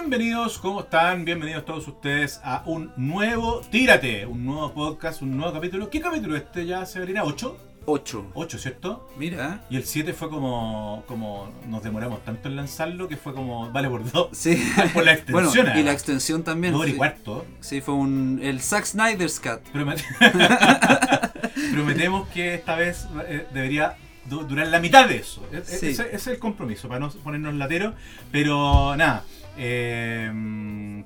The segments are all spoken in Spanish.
Bienvenidos, ¿cómo están? Bienvenidos todos ustedes a un nuevo Tírate, un nuevo podcast, un nuevo capítulo. ¿Qué capítulo este ya se vería? ¿8? 8. 8, ¿cierto? Mira. Y el 7 fue como, como nos demoramos tanto en lanzarlo que fue como, vale por dos. Sí. Por la extensión. Bueno, y la extensión también. Dos y cuarto. Sí, fue un, el Zack Snyder's Cut. Promet- Prometemos que esta vez eh, debería du- durar la mitad de eso. E- e- Sí. Ese, ese es el compromiso, para no ponernos lateros. Pero nada, eh,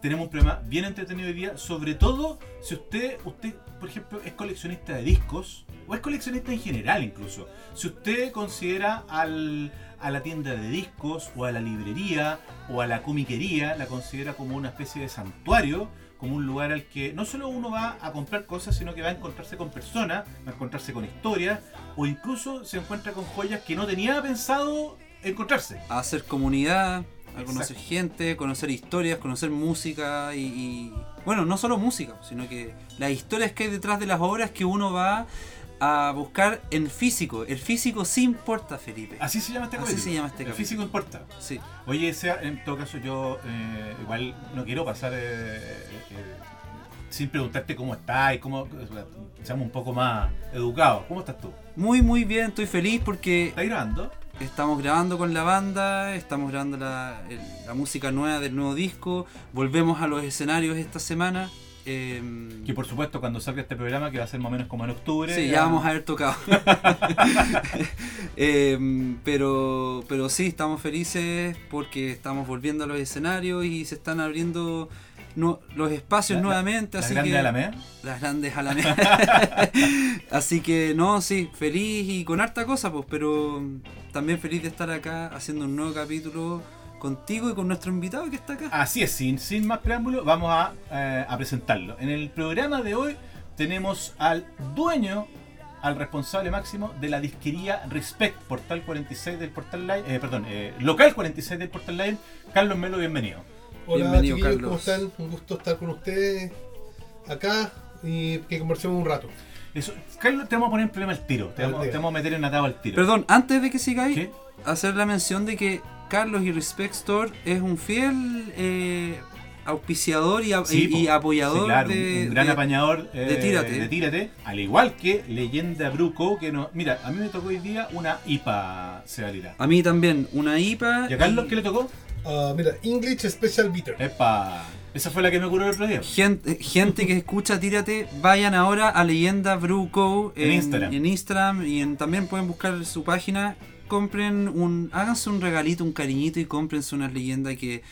tenemos un programa bien entretenido hoy día. Sobre todo si usted, usted, por ejemplo, es coleccionista de discos o es coleccionista en general incluso. Si usted considera al, a la tienda de discos o a la librería o a la comiquería, la considera como una especie de santuario como un lugar al que no solo uno va a comprar cosas, sino que va a encontrarse con personas, va a encontrarse con historias, o incluso se encuentra con joyas que no tenía pensado encontrarse. Hacer comunidad, a Exacto. conocer gente, conocer historias, conocer música y, y- Bueno, no solo música, sino que las historias que hay detrás de las obras que uno va a buscar en físico. El físico sí importa, Felipe. Así se llama este Así capítulo. se llama este El capítulo. físico importa. Sí. Oye, sea, en todo caso yo eh, igual no quiero pasar eh, eh, sin preguntarte cómo estás y cómo seamos un poco más educados. ¿Cómo estás tú? Muy, muy bien, estoy feliz porque ¿Estás grabando? Estamos grabando con la banda, estamos grabando la, el- la música nueva del nuevo disco, volvemos a los escenarios esta semana. eh, Que por supuesto cuando salga este programa, que va a ser más o menos como en octubre. sí, ya vamos a haber tocado. Eh, pero, pero sí, estamos felices porque estamos volviendo a los escenarios y se están abriendo nu- los espacios La- nuevamente. ¿La así grande que, Alameda? las grandes alamedas. Así que no, sí, feliz y con harta cosa, pues, pero también feliz de estar acá haciendo un nuevo capítulo contigo y con nuestro invitado que está acá. Así es, sin, sin más preámbulo, vamos a, eh, a presentarlo. En el programa de hoy tenemos al dueño, al responsable máximo de la disquería Respect, portal 46 del portal Live, eh, perdón, eh, local 46 del portal Live, Carlos Melo, bienvenido. Hola Bienvenido, Carlos. ¿cómo están? Un gusto estar con ustedes acá y que conversemos un rato. Eso, Carlos, te vamos a poner en problema al tiro, te vamos, tiro. te vamos a meter en atado al tiro. Perdón, antes de que sigáis, ¿Qué? hacer la mención de que Carlos y Respect Store es un fiel eh, auspiciador y, a- Sí, y- po. y apoyador Sí, claro, de, un, un gran de- apañador eh, de Tírate. de Tírate, al igual que Leyenda Bruco, que no, mira, a mí me tocó hoy día una IPA Sebalira. A mí también, una IPA. ¿Y a Carlos y- qué le tocó? Ah, mira, English Special Bitter. Epa, esa fue la que me ocurrió el otro día. Gente, gente que escucha Tírate, vayan ahora a Leyenda Brew Co. En Instagram. en Instagram y en- también pueden buscar su página. Compren un, háganse un regalito, un cariñito y cómprense unas leyendas que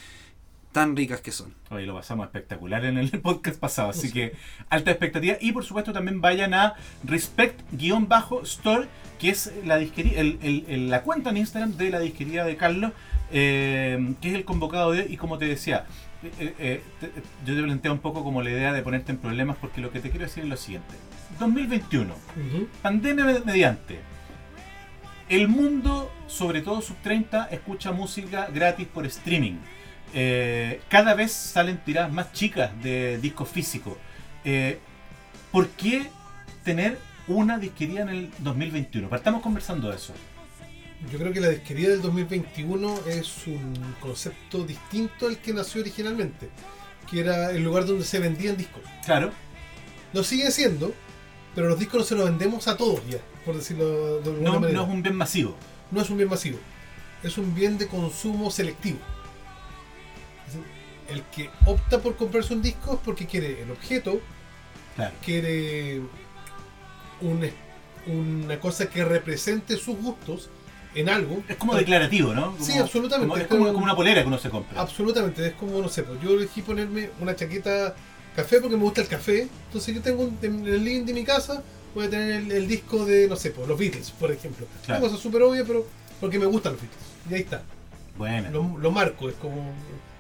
tan ricas que son. Hoy lo pasamos espectacular en el podcast pasado, así que alta expectativa. Y por supuesto también vayan a respect-store, que es la disquería, el- el- el- la cuenta en Instagram de la disquería de Carlos, eh, que es el convocado de, y como te decía, eh, eh, te- yo te planteé un poco como la idea de ponerte en problemas, porque lo que te quiero decir es lo siguiente. 2021, Ujú. pandemia me- mediante. El mundo, sobre todo sub 30, escucha música gratis por streaming. Eh, cada vez salen tiradas más chicas de discos físicos. Eh, ¿Por qué tener una disquería en el 2021? Partamos conversando de eso. Yo creo que la disquería del 2021 es un concepto distinto al que nació originalmente, que era el lugar donde se vendían discos. Claro, Lo sigue siendo, pero los discos no se los vendemos a todos ya, por decirlo de alguna no, manera. no es un bien masivo. no es un bien masivo, es un bien de consumo selectivo. El que opta por comprarse un disco es porque quiere el objeto, Claro. quiere un- una cosa que represente sus gustos en algo. Es como declarativo, ¿no? Como- Sí, absolutamente. como- es como, como- una polera que uno se compra. Absolutamente, es como, no sé, pues yo elegí ponerme una chaqueta café porque me gusta el café. Entonces yo tengo un- en el living de mi casa, voy a tener el, el disco de, no sé, pues los Beatles, por ejemplo. Claro. Una cosa súper obvia, pero porque me gustan los Beatles. Y ahí está. Bueno. Lo, lo marco, es como,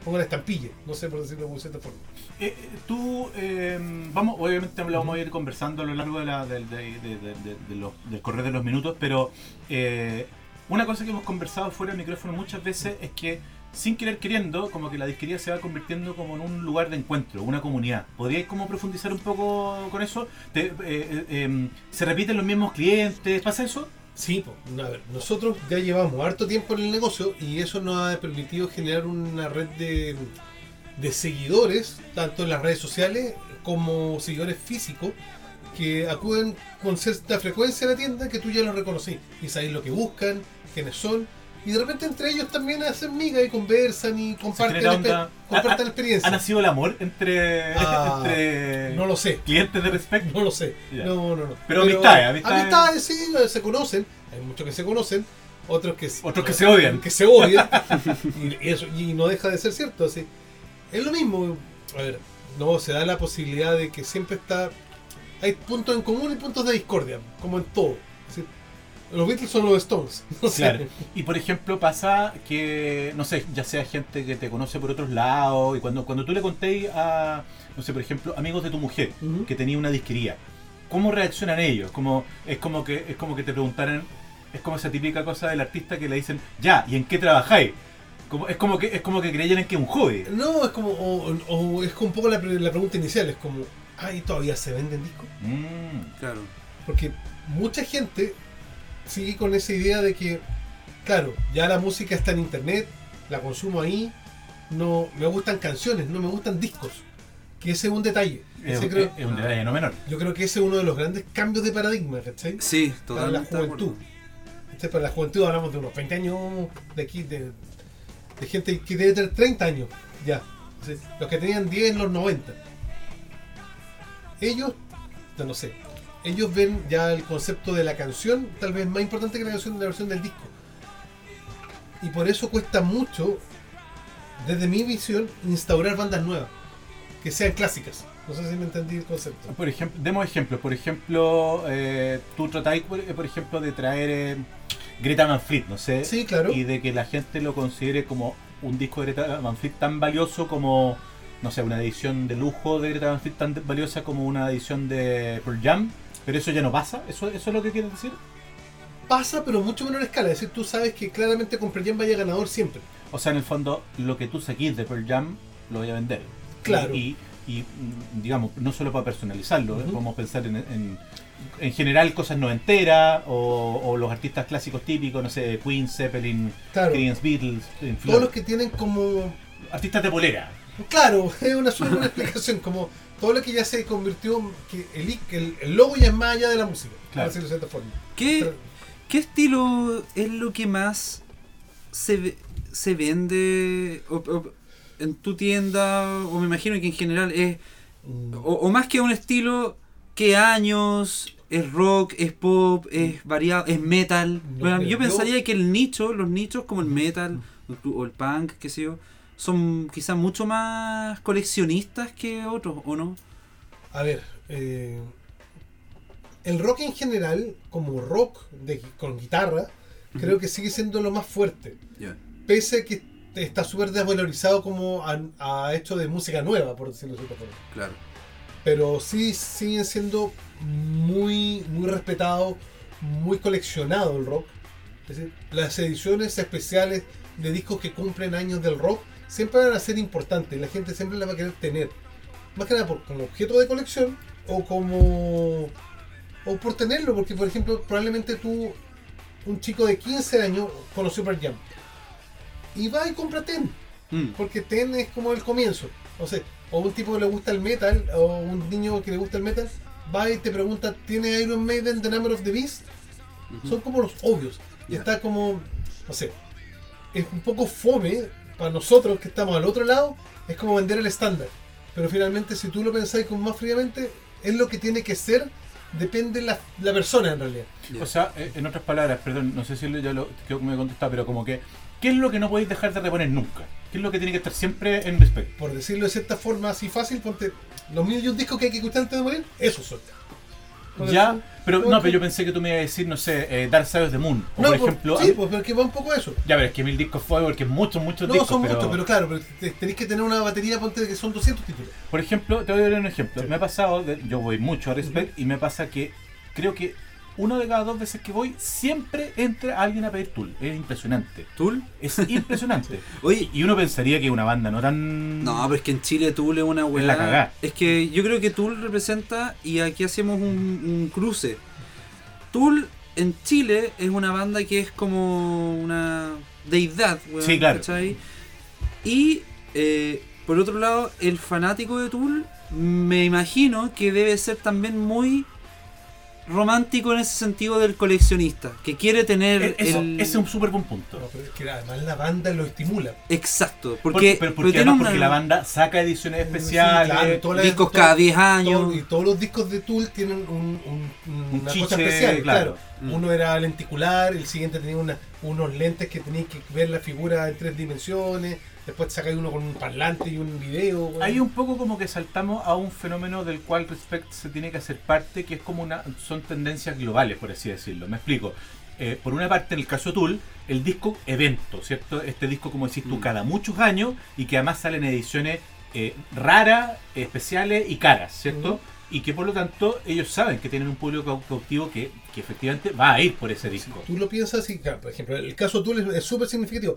como una estampilla, no sé por decirlo de cierta forma. Eh, eh, tú, eh, vamos, obviamente lo vamos a ir conversando a lo largo de la, de- de- de los- del correr de los minutos, pero eh, una cosa que hemos conversado fuera del micrófono muchas veces es que sin querer queriendo, como que la disquería se va convirtiendo como en un lugar de encuentro, una comunidad. ¿Podríais como profundizar un poco con eso? Eh, eh, em, ¿Se repiten los mismos clientes? ¿Pasa eso? Sí, pues, a ver, nosotros ya llevamos harto tiempo en el negocio y eso nos ha permitido generar una red de seguidores, tanto en las redes sociales como seguidores físicos, que acuden con cierta frecuencia a la tienda que tú ya los reconocí y sabes lo que buscan, quiénes son. Y de repente entre ellos también hacen miga y conversan y comparten, onda. comparten ¿Ha- experiencias. ¿Ha nacido el amor entre, Ah, entre No lo sé. clientes de Respect? No lo sé. No, no, no. Pero amistades, amistades. amistades, sí, se conocen. Hay muchos que se conocen, otros que, Otros que se odian. Que se odian. y, y eso, y no deja de ser cierto. Así. Es lo mismo. A ver, no, se da la posibilidad de que siempre está. Hay puntos en común y puntos de discordia, como en todo. Los Beatles son los Stones. No sé. Claro. Y por ejemplo pasa que, no sé, ya sea gente que te conoce por otros lados, y cuando, cuando tú le contéis a, no sé, por ejemplo, amigos de tu mujer, que tenía una disquería, ¿cómo reaccionan ellos? Como, es, como que, es como que te preguntaran, es como esa típica cosa del artista que le dicen, ya, ¿y en qué trabajáis? Como, es, como que, es como que creyeran que es un hobby. No, es como. O, o es como un poco la pregunta inicial. Es como. Ay, todavía se venden discos. Mm, Claro. Porque mucha gente sigue con esa idea de que, claro, ya la música está en internet, la consumo ahí, no me gustan canciones, no me gustan discos. Que ese es un detalle. es, Ese creo- es- es un detalle no menor. yo creo que ese es uno de los grandes cambios de paradigma, ¿cachai? Sí, Para la totalmente. de acuerdo. juventud. ¿Cachai? Para la juventud hablamos de unos 20 años de aquí, de, de gente que debe tener 30 años ya. Los que tenían 10 en los 90. Ellos, no, no sé, ellos ven ya el concepto de la canción tal vez más importante que la canción la versión del disco. Y por eso cuesta mucho, desde mi visión, instaurar bandas nuevas, que sean clásicas. No sé si me entendí el concepto. Por ejemplo, demos ejemplos. Por ejemplo, eh, tú tratáis, por, por ejemplo, de traer eh, Greta Van Fleet, no sé. Sí, claro. Y de que la gente lo considere como un disco de Greta Van Fleet tan valioso como, no sé, una edición de lujo de Greta Van Fleet tan valiosa como una edición de Pearl Jam. Pero eso ya no pasa. ¿Eso, eso es lo que quieres decir? Pasa, pero mucho menor escala. Es decir, tú sabes que claramente con Pearl Jam vaya ganador siempre. O sea, en el fondo, lo que tú saquís de Pearl Jam lo voy a vender. Claro. Y, y, mm, digamos, no solo para personalizarlo, podemos pensar en, en, en general cosas no enteras o, o los artistas clásicos típicos, no sé, Queen, Zeppelin, Claro. Beatles. Todos los que tienen como. artistas de polera. Claro, es una súper buena explicación. Como todo lo que ya se convirtió. que el, el, el logo ya es más allá de la música. Claro. Por decirlo de cierta forma. ¿Qué, Pero- ¿Qué estilo es lo que más se, ve- se vende o- o en tu tienda? O me imagino que en general es. mm, O, o más que un estilo, ¿qué años? ¿Es rock? ¿Es pop? ¿Es variado? ¿Es metal? No, Bueno, mira, yo yo- pensaría que el nicho, los nichos como el metal o inclu- o el punk, qué sé yo, son quizás mucho más coleccionistas que otros, ¿o no? A ver, eh, el rock en general, como rock de, con guitarra, creo que sigue siendo lo más fuerte. Pese a que está súper desvalorizado como a, a hecho de música nueva, por decirlo de forma. Claro. Pero sí siguen siendo muy, muy respetados, muy coleccionado el rock. Es decir, las ediciones especiales de discos que cumplen años del rock siempre van a ser importantes. La gente siempre las va a querer tener. Más que nada por, como objeto de colección o como. o por tenerlo. Porque, por ejemplo, probablemente tú, un chico de 15 años, conoció Pearl Jam. Y va y compra Ten. Mm, Porque Ten es como el comienzo. O sea, o un tipo que le gusta el metal, o un niño que le gusta el metal, va y te pregunta, ¿tiene Iron Maiden The Number of the Beast? Son como los obvios. Y está como, no sé, es un poco fome para nosotros que estamos al otro lado, es como vender el estándar. Pero finalmente, si tú lo pensáis con más fríamente, es lo que tiene que ser, depende la, la persona en realidad. O sea, eh, en otras palabras, perdón, no sé si ya lo creo que me contestado, pero como que, ¿qué es lo que no podéis dejar de reponer nunca? ¿Qué es lo que tiene que estar siempre en respecto? Por decirlo de cierta forma así fácil, ponte los mil y un discos que hay que escuchar antes de morir, esos son. Ya, pero no, no, pero yo pensé que tú me ibas a decir, no sé, eh, Dark Side of the Moon. O No, por ejemplo, sí, pues porque va un poco eso. ya, pero es que mil discos fue porque muchos, muchos No, discos. son pero, muchos, pero claro, pero te- tenéis que tener una batería, ponte que son 200 títulos. Por ejemplo, te voy a dar un ejemplo. Sí. Me ha pasado, yo voy mucho a Respect y me pasa que creo que una de cada dos veces que voy siempre entra alguien a pedir Tool. Es impresionante. ¿Tool? Es impresionante. Oye, y uno pensaría que una banda no tan. No, pero es que en Chile Tool es una weá. la cagá. Es que yo creo que Tool representa, y aquí hacemos un, un cruce. Tool en Chile es una banda que es como una deidad, weón, Sí, claro. ¿cachai? Y, eh, por otro lado, el fanático de Tool, me imagino que debe ser también muy romántico en ese sentido del coleccionista, que quiere tener Eso, el... ese es un súper buen punto. No, pero es que además la banda lo estimula. Exacto, Porque, porque, pero porque además una- porque la banda saca ediciones Sí, especiales. claro, todas las- discos todo- cada 10 todo- años. y todos los discos de Tool tienen un, un- Un una chiche, cosa especial, claro. claro. Mm. Uno era lenticular, el siguiente tenía una- unos lentes que tenías que ver la figura en tres dimensiones, después sacáis uno con un parlante y un video. Hay un poco como que saltamos a un fenómeno del cual Respect se tiene que hacer parte, que es como una. son tendencias globales, por así decirlo. Me explico. Eh, por una parte, en el caso de Tool, el disco evento, ¿cierto? Este disco, como decís tú, Mm. cada muchos años y que además salen ediciones eh, raras, especiales y caras, ¿cierto? Ujú. Y que por lo tanto ellos saben que tienen un público cau- cautivo que, que efectivamente va a ir por ese disco. Tú lo piensas y, claro, por ejemplo, el caso Tool es súper significativo.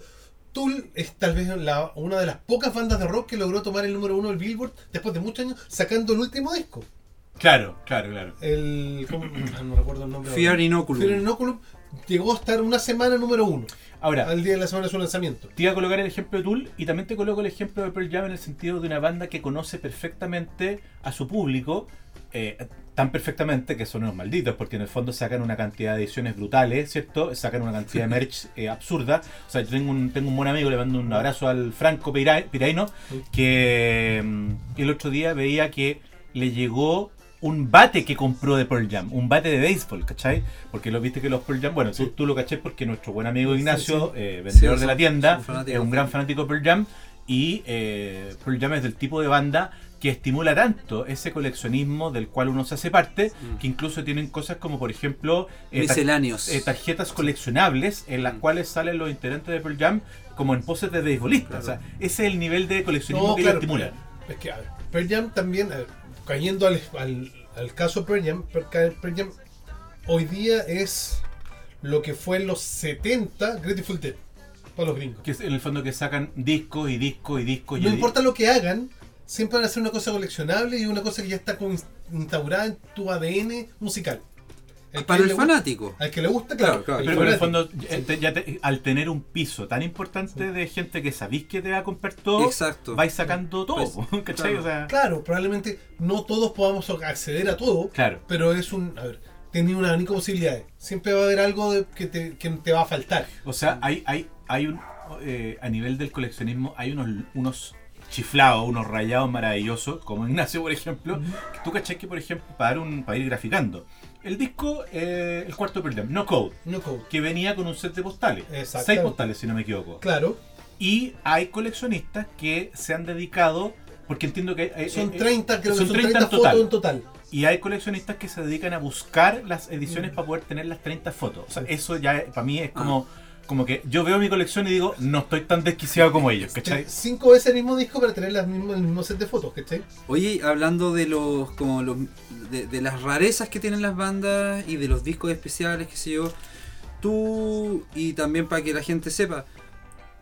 Tool es tal vez la- una de las pocas bandas de rock que logró tomar el número uno del Billboard después de muchos años sacando el último disco. Claro, claro, claro. El. ¿cómo? Ah, no recuerdo el nombre. Fear Inoculum. Fear Inoculum llegó a estar una semana número uno. Ahora, Al día de la semana de su lanzamiento. Te iba a colocar el ejemplo de Tool y también te coloco el ejemplo de Pearl Jam en el sentido de una banda que conoce perfectamente a su público, eh, tan perfectamente que son unos malditos, porque en el fondo sacan una cantidad de ediciones brutales, ¿cierto? Sacan una cantidad de merch eh, absurda. O sea, yo tengo un, tengo un buen amigo, le mando un abrazo al Franco Pira- Piraino, que mm, el otro día veía que le llegó un bate que compró de Pearl Jam, un bate de béisbol, ¿cachai? Porque lo viste que los Pearl Jam, bueno, tú, Sí. tú lo caché porque nuestro buen amigo Ignacio, sí. eh, vendedor de la tienda, es un gran fanático de Pearl Jam y eh, Pearl Jam es del tipo de banda que estimula tanto ese coleccionismo del cual uno se hace parte, Mm. que incluso tienen cosas como por ejemplo eh, tar- Misceláneos. eh, tarjetas coleccionables en las Mm. cuales salen los integrantes de Pearl Jam como en poses de beisbolistas. Claro. O sea, ese es el nivel de coleccionismo No, que claro, ellos estimulan. Es que, a ver, Pearl Jam también, ver, cayendo al, al, al caso Pearl Jam, Pearl Jam hoy día es lo que fue en los 70 Grateful Dead para los gringos. Que es en el fondo que sacan discos y discos y discos. y No di- importa lo que hagan, siempre van a hacer una cosa coleccionable y una cosa que ya está como instaurada en tu ADN musical. El Para el gusta- fanático. Al que le gusta, claro. Claro, claro. el Pero en el fondo, ya te- ya te- al tener un piso tan importante de gente que sabéis que te va a comprar todo, Exacto. vais sacando todo. Pues, ¿Cachai? claro. O sea, Claro, probablemente no todos podamos acceder a todo, claro. pero es un. A ver, tiene un abanico de posibilidades. Siempre va a haber algo de- que, te, que te va a faltar. O sea, hay, hay, hay un. eh, a nivel del coleccionismo, hay unos, unos chiflados, unos rayados maravillosos, como Ignacio, por ejemplo. que Tú cachai que, por ejemplo, para, dar un, para ir graficando, el disco, eh, el cuarto Jam, No Code, No code. que venía con un set de postales. Exactamente. Seis postales, si no me equivoco. Claro, Y hay coleccionistas que se han dedicado, porque entiendo que... eh, son eh, 30, creo son que son 30 30, en total. fotos en total. Y hay coleccionistas que se dedican a buscar las ediciones Mm. para poder tener las 30 fotos. O sea, eso ya eh, para mí es como, Ah. Como que yo veo mi colección y digo, no estoy tan desquiciado como ellos, ¿cachai? Cinco veces el mismo disco para tener las mismas, el mismo set de fotos, ¿cachai? Oye, hablando de los como los de, de las rarezas que tienen las bandas y de los discos especiales, qué sé yo, tú y también para que la gente sepa,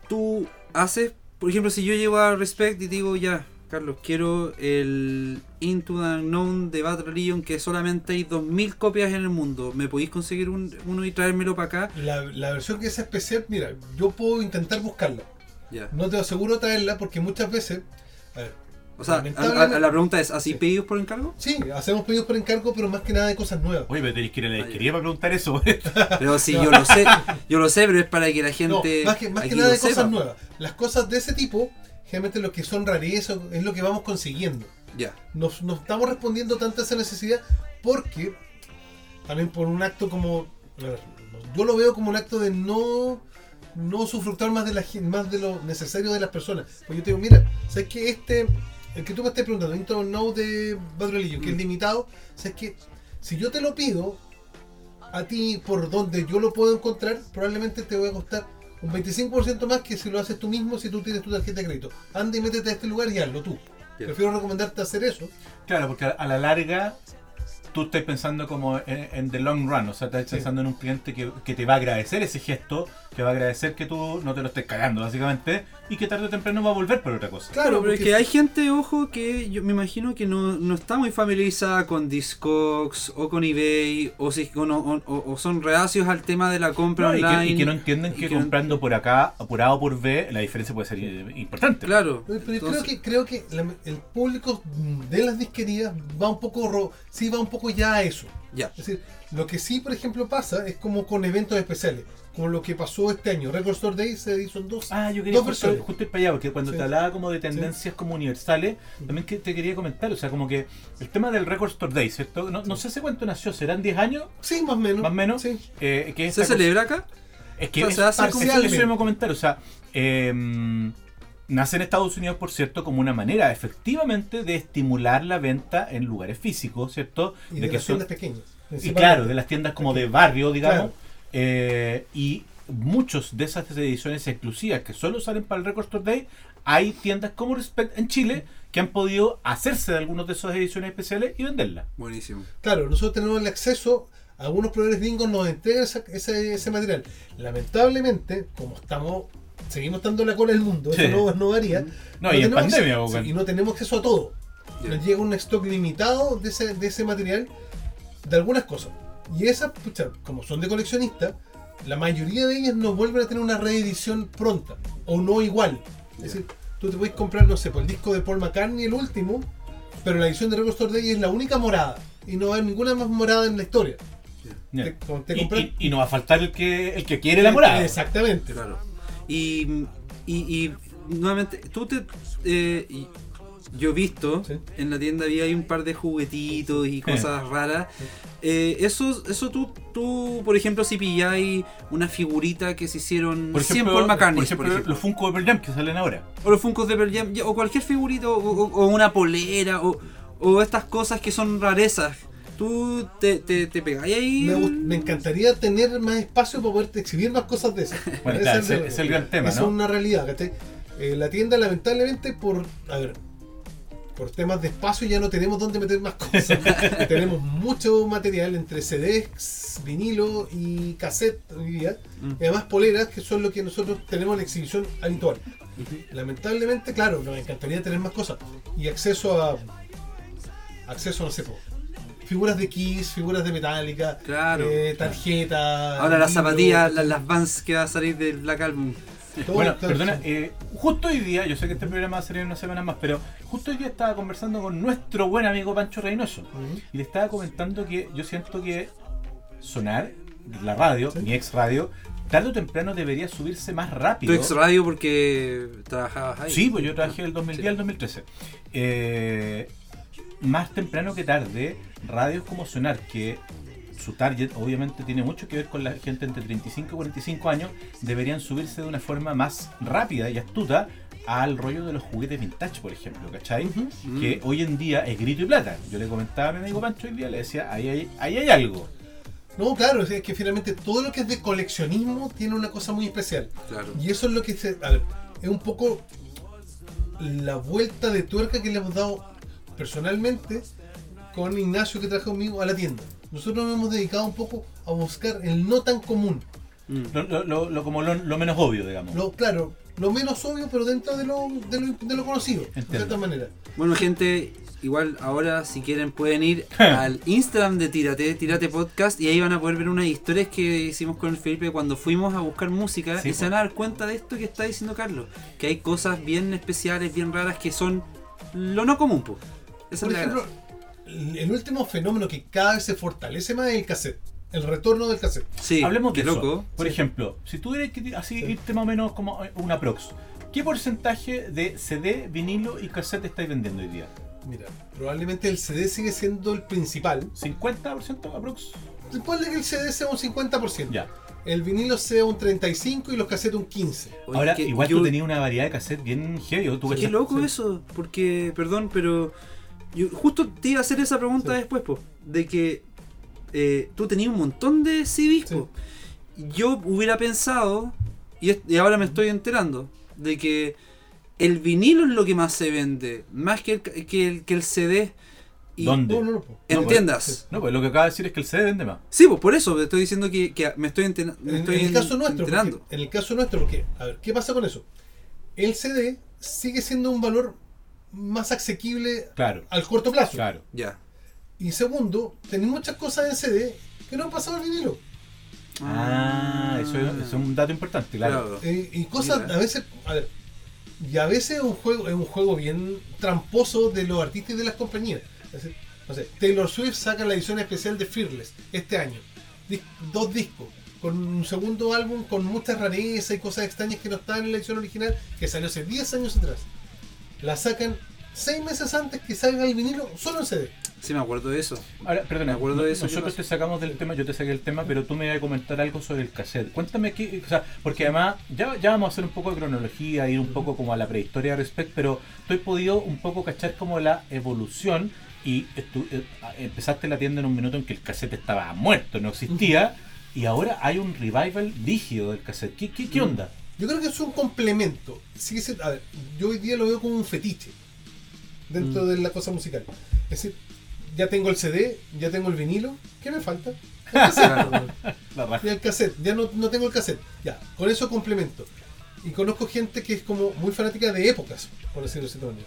tú haces, por ejemplo, si yo llego a Respect y digo ya, Carlos, quiero el Into the Unknown de Bad Religion que solamente hay 2000 copias en el mundo, ¿me podéis conseguir un- uno y traérmelo para acá? La, la versión que es especial, mira, yo puedo intentar buscarla. Ya. No te aseguro traerla porque muchas veces. A ver, O sea, a- a- la pregunta es, ¿así Sí. pedidos por encargo? Sí, hacemos pedidos por encargo, pero más que nada de cosas nuevas. Oye, pero tenéis que ir a la disquería para preguntar eso. Pero si yo lo sé, yo lo sé, pero es para que la No, gente más que, más que nada de cosas sepa. nuevas. Las cosas de ese tipo, generalmente lo que son rarezas es lo que vamos consiguiendo. Ya. Nos, nos estamos respondiendo tanto a esa necesidad porque también por un acto como. yo lo veo como un acto de no. No usufructar más de, la, más de lo necesario de las personas. Pues yo te digo, mira, ¿sabes que este. El que tú me estés preguntando, Intro No de Bad Religion, que es Mm. limitado, ¿sabes que Si yo te lo pido a ti por donde yo lo puedo encontrar, probablemente te voy a costar un 25% más que si lo haces tú mismo si tú tienes tu tarjeta de crédito. Anda y métete a este lugar y hazlo tú. Prefiero recomendarte hacer eso. claro, porque a la larga tú estás pensando como en, en the long run, o sea, estás Sí. pensando en un cliente que, que te va a agradecer ese gesto, que va a agradecer que tú no te lo estés cagando, básicamente, y que tarde o temprano va a volver por otra cosa. Claro, pero es que hay gente, ojo, que yo me imagino que no, no está muy familiarizada con Discogs o con eBay o, si, o, no- o- o- o son reacios al tema de la compra No, y, online. que, y que no entienden que, no- comprando por acá, por A o por B, la diferencia puede ser importante. Claro. Pero, pero Entonces- creo que creo que la- el público de las disquerías va un poco ro- sí va un poco ya a eso. Ya. Es decir, lo que sí, por ejemplo, pasa es como con eventos especiales, como lo que pasó este año. Record Store Day se hizo en dos, Ah, yo quería dos justo, versiones. justo ir para allá, porque cuando Sí. te hablaba como de tendencias como universales, también que te quería comentar, o sea, como que el tema del Record Store Day, ¿cierto? No, no sé hace cuánto nació, ¿serán 10 años? Sí, más o menos. Más o menos. Sí. Eh, que ¿Se celebra acá? Es que O sea, es- se hace eso- eso comentar, o sea, eh, nace en Estados Unidos, por cierto, como una manera efectivamente de estimular la venta en lugares físicos, ¿cierto? Y de, que las son- tiendas pequeñas. y claro, de las tiendas como de barrio, digamos. Claro. eh, y muchos de esas ediciones exclusivas que solo salen para el Record Store Day, hay tiendas como Respect en Chile que han podido hacerse de algunas de esas ediciones especiales y venderlas. Buenísimo. Claro, nosotros tenemos el acceso, algunos proveedores gringos nos entregan esa- ese, ese material. Lamentablemente, como estamos, seguimos estando en la cola del mundo, Sí. eso no, no varía. No, y en tenemos pandemia, acceso- weón. sí, y no tenemos acceso a todo. Nos llega un stock limitado de ese, de ese material, de algunas cosas. Y esas, pucha, como son de coleccionista, la mayoría de ellas no vuelven a tener una reedición pronta, o no igual. Es decir, tú te puedes comprar, no sé, por el disco de Paul McCartney, el último, pero la edición de Record Store Day es la única morada. Y no va a haber ninguna más morada en la historia. Ya. Te- te Y, y- y no va a faltar el que, el que quiere la morada. Exactamente. Claro. Y, y, y nuevamente, tú te. eh, y- yo he visto Sí. en la tienda había un par de juguetitos y cosas raras. Eh, eso, eso tú, tú, por ejemplo, si pilláis una figurita que se hicieron Por 100 ejemplo, Paul McCartney, por ejemplo, los Funko de Pearl Jam que salen ahora. o los Funkos de Pearl Jam, o cualquier figurita, o, o- o una polera, o, o estas cosas que son rarezas. Tú te, te, te pegáis ahí. Me, me encantaría tener más espacio para poder exhibir más cosas de esas. Bueno, claro, es ese es el gran tema, Eso ¿no? es una realidad, ¿cachai? Eh, la tienda, lamentablemente, por. A ver. Por temas de espacio ya no tenemos dónde meter más cosas. tenemos mucho material entre CDs, vinilo y cassette hoy día. Mm. Y además poleras, que son lo que nosotros tenemos en la exhibición habitual. Lamentablemente, claro, nos encantaría tener más cosas. Y acceso a. Acceso, no sé, figuras de Kiss, figuras de Metallica, Claro. eh, tarjetas. Ahora las zapatillas, las, las Vans que va a salir del Black Album. todo, bueno, perdona, eh, justo hoy día, yo sé que este programa va a salir en unas semanas más, pero justo hoy día estaba conversando con nuestro buen amigo Pancho Reynoso. Y le estaba comentando que yo siento que sonar, la radio, Sí. mi ex radio, tarde o temprano debería subirse más Tu rápido. ex radio porque trabajabas ahí. Sí, pues yo trabajé del 2010 Sí. al 2013. Eh, más temprano que tarde, radios como Sonar, que su target obviamente tiene mucho que ver con la gente entre 35 y 45 años, deberían subirse de una forma más rápida y astuta al rollo de los juguetes vintage, por ejemplo, ¿cachai? Mm. Que hoy en día es grito y plata. Yo le comentaba a mi amigo Pancho hoy día, le decía, ahí hay, ahí hay algo. No, claro, es que finalmente todo lo que es de coleccionismo tiene una cosa muy especial. Claro. Y eso es lo que se. A ver, es un poco la vuelta de tuerca que le hemos dado personalmente con Ignacio que trajo conmigo a la tienda. Nosotros nos hemos dedicado un poco a buscar el no tan común. Mm. Lo, lo- como lo, lo menos obvio, digamos. Lo, claro, lo menos obvio, pero dentro de lo, de lo, de lo conocido, de cierta manera. Bueno, gente, igual ahora si quieren pueden ir al Instagram de Tírate, Tírate Podcast y ahí van a poder ver unas historias que hicimos con el Felipe cuando fuimos a buscar música Sí, y se van a dar cuenta de esto que está diciendo Carlos, que hay cosas bien especiales, bien raras que son lo no común, pues. Esa Por la ejemplo, el último fenómeno que cada vez se fortalece más es el cassette. El retorno del cassette. Sí, Hablemos de qué eso. loco. Por Sí. ejemplo, si tuvieras que así Sí. irte más o menos como una prox, ¿qué porcentaje de CD, vinilo y cassette estáis vendiendo hoy día? Mira, probablemente el CD sigue siendo el principal. ¿50% aprox? Ponle que el CD sea un 50%. Ya. El vinilo sea un 35% y los cassettes un 15%. Oye, Ahora, que igual yo- tú tenías una variedad de cassette bien heavy. ¿Tú Qué loco Sí. eso, porque, perdón, pero yo justo te iba a hacer esa pregunta Sí. después, po, de que eh, tú tenías un montón de CDs, Sí. yo hubiera pensado, y, ahora me estoy enterando, de que el vinilo es lo que más se vende, más que el, que el, que el CD. Y- ¿Dónde? No, no, no. po. En No, pues, tiendas. No, pues lo que acaba de decir es que el CD vende más. Sí, pues por eso te estoy diciendo que, que me estoy, enten- me En, estoy en el caso nuestro, enterando. porque- en el caso nuestro, porque, a ver, ¿qué pasa con eso? El CD sigue siendo un valor más asequible Claro, al corto plazo. claro. Ya. Y segundo, tenéis muchas cosas en CD que no han pasado al vinilo. Ah, eso es, eso es un dato importante, claro. Eh, y cosas, Mira. a veces, a ver, y a veces es un juego, es un juego bien tramposo de los artistas y de las compañías. Es decir, no sé, Taylor Swift saca la edición especial de Fearless este año. Dis- dos discos, con un segundo álbum con muchas rarezas y cosas extrañas que no estaban en la edición original, que salió hace 10 años atrás. La sacan 6 meses antes que salga el vinilo solo en CD. Sí, me acuerdo de eso. Ahora, perdona, Me acuerdo de eso, ¿qué nosotros te sacamos del tema, yo te saqué el tema, pero tú me ibas a comentar algo sobre el cassette. Cuéntame qué, o sea, porque además ya, ya vamos a hacer un poco de cronología, ir un poco como a la prehistoria de Respect, pero tú has podido un poco cachar como la evolución y estu- eh, empezaste la tienda en un minuto en que el cassette estaba muerto, no existía, y ahora hay un revival rígido del cassette. ¿Qué, qué, qué Mm. onda? Yo creo que es un complemento. Sigue a ver, yo hoy día lo veo como un fetiche dentro Mm. de la cosa musical. Es decir, ya tengo el CD, ya tengo el vinilo, ¿qué me falta? El cassette, y el cassette, ya no, no tengo el cassette. Ya, con eso complemento. Y conozco gente que es como muy fanática de épocas, por decirlo manera.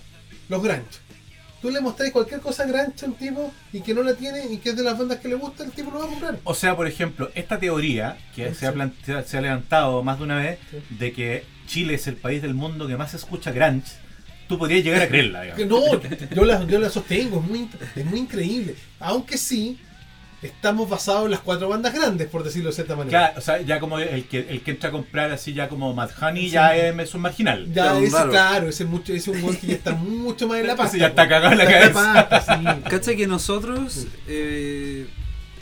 Los Granch. Tú le mostrás cualquier cosa Granch a un tipo y que no la tiene y que es de las bandas que le gusta, el tipo lo va a comprar. O sea, por ejemplo, esta teoría que se, ha Sí. plante- se ha levantado más de una vez Sí. de que Chile es el país del mundo que más escucha grunge, tú podrías llegar a creerla, digamos. no, yo la, yo la sostengo, es muy, es muy increíble. Aunque sí, estamos basados en las cuatro bandas grandes, por decirlo de cierta manera. Claro, o sea, ya como el que, el que entra a comprar así ya como Mad Honey Sí. ya es, es un marginal. Ya, Claro, ese, claro. claro, ese, es mucho, ese es un weón que ya está mucho más en la pasta. ya está cagado en la cabeza. pasta, sí. ¿Cacha que nosotros eh,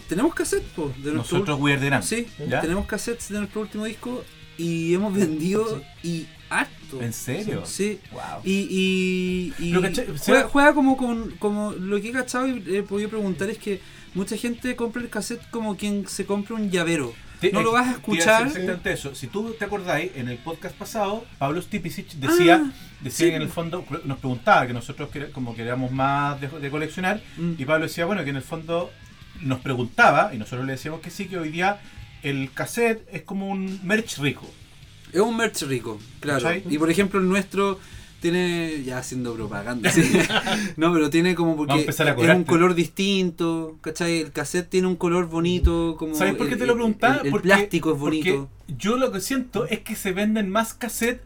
tenemos cassette po, de nuestro Nosotros We Are the Grand. Sí, ¿Ya? tenemos cassettes de nuestro último disco y hemos vendido y harto. ¿En serio? Sí. Wow. Y, y, juega, juega como con como lo que he cachado y he podido preguntar es que mucha gente compra el cassette como quien se compra un llavero. No lo eh, vas a escuchar. exactamente eso. Si tú te acordáis, en el podcast pasado, Pablo Stipicic decía, Ah, decía sí. que en el fondo, nos preguntaba que nosotros como queríamos más de, de coleccionar, Mm. y Pablo decía, bueno, que en el fondo nos preguntaba, y nosotros le decíamos que sí, que hoy día el cassette es como un merch rico. Es un merch rico, claro. ¿Cachai? Y por ejemplo el nuestro tiene, ya haciendo propaganda, sí. no, pero tiene como porque empezar a es un color distinto, ¿cachai? El cassette tiene un color bonito, como ¿Sabes por qué el- te lo preguntaba? El, el Porque- plástico es porque bonito. yo lo que siento es que se venden más cassette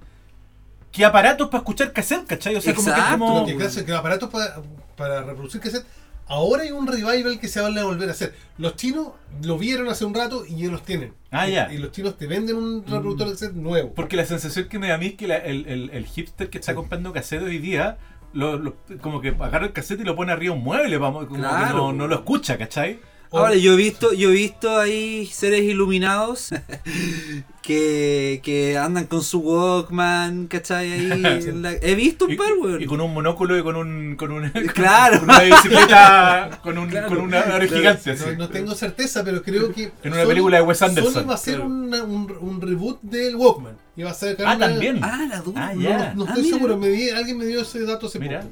que aparatos para escuchar cassette, ¿cachai? O sea, como que es como... que, que aparatos para, para reproducir cassette. Ahora hay un revival que se van a volver a hacer. Los chinos lo vieron hace un rato y ya los tienen. Ah, Y- ya. Y los chinos te venden un reproductor de cassette nuevo. Porque la sensación que me da a mí es que la- el, el- el hipster que está Sí. comprando cassette hoy día, lo, lo- como que agarra el cassette y lo pone arriba un mueble, vamos, como que no, no lo escucha, ¿cachai? Ahora yo he visto, yo he visto ahí seres iluminados que, que andan con su Walkman, ¿cachai? Ahí en la- he visto un par, weón. y con un monóculo y con un con, un, Claro. con una bicicleta con, un, Claro. con una gigante así. No, no tengo certeza, pero creo que. En una película de Wes Anderson, Sony va a claro. una- un, un reboot del Walkman. Y va a sacar Ah, una- también. Ah, la duda. Ah, No, ya. no Ah, estoy mira. seguro, me di- alguien me dio ese dato hace Mira, poco.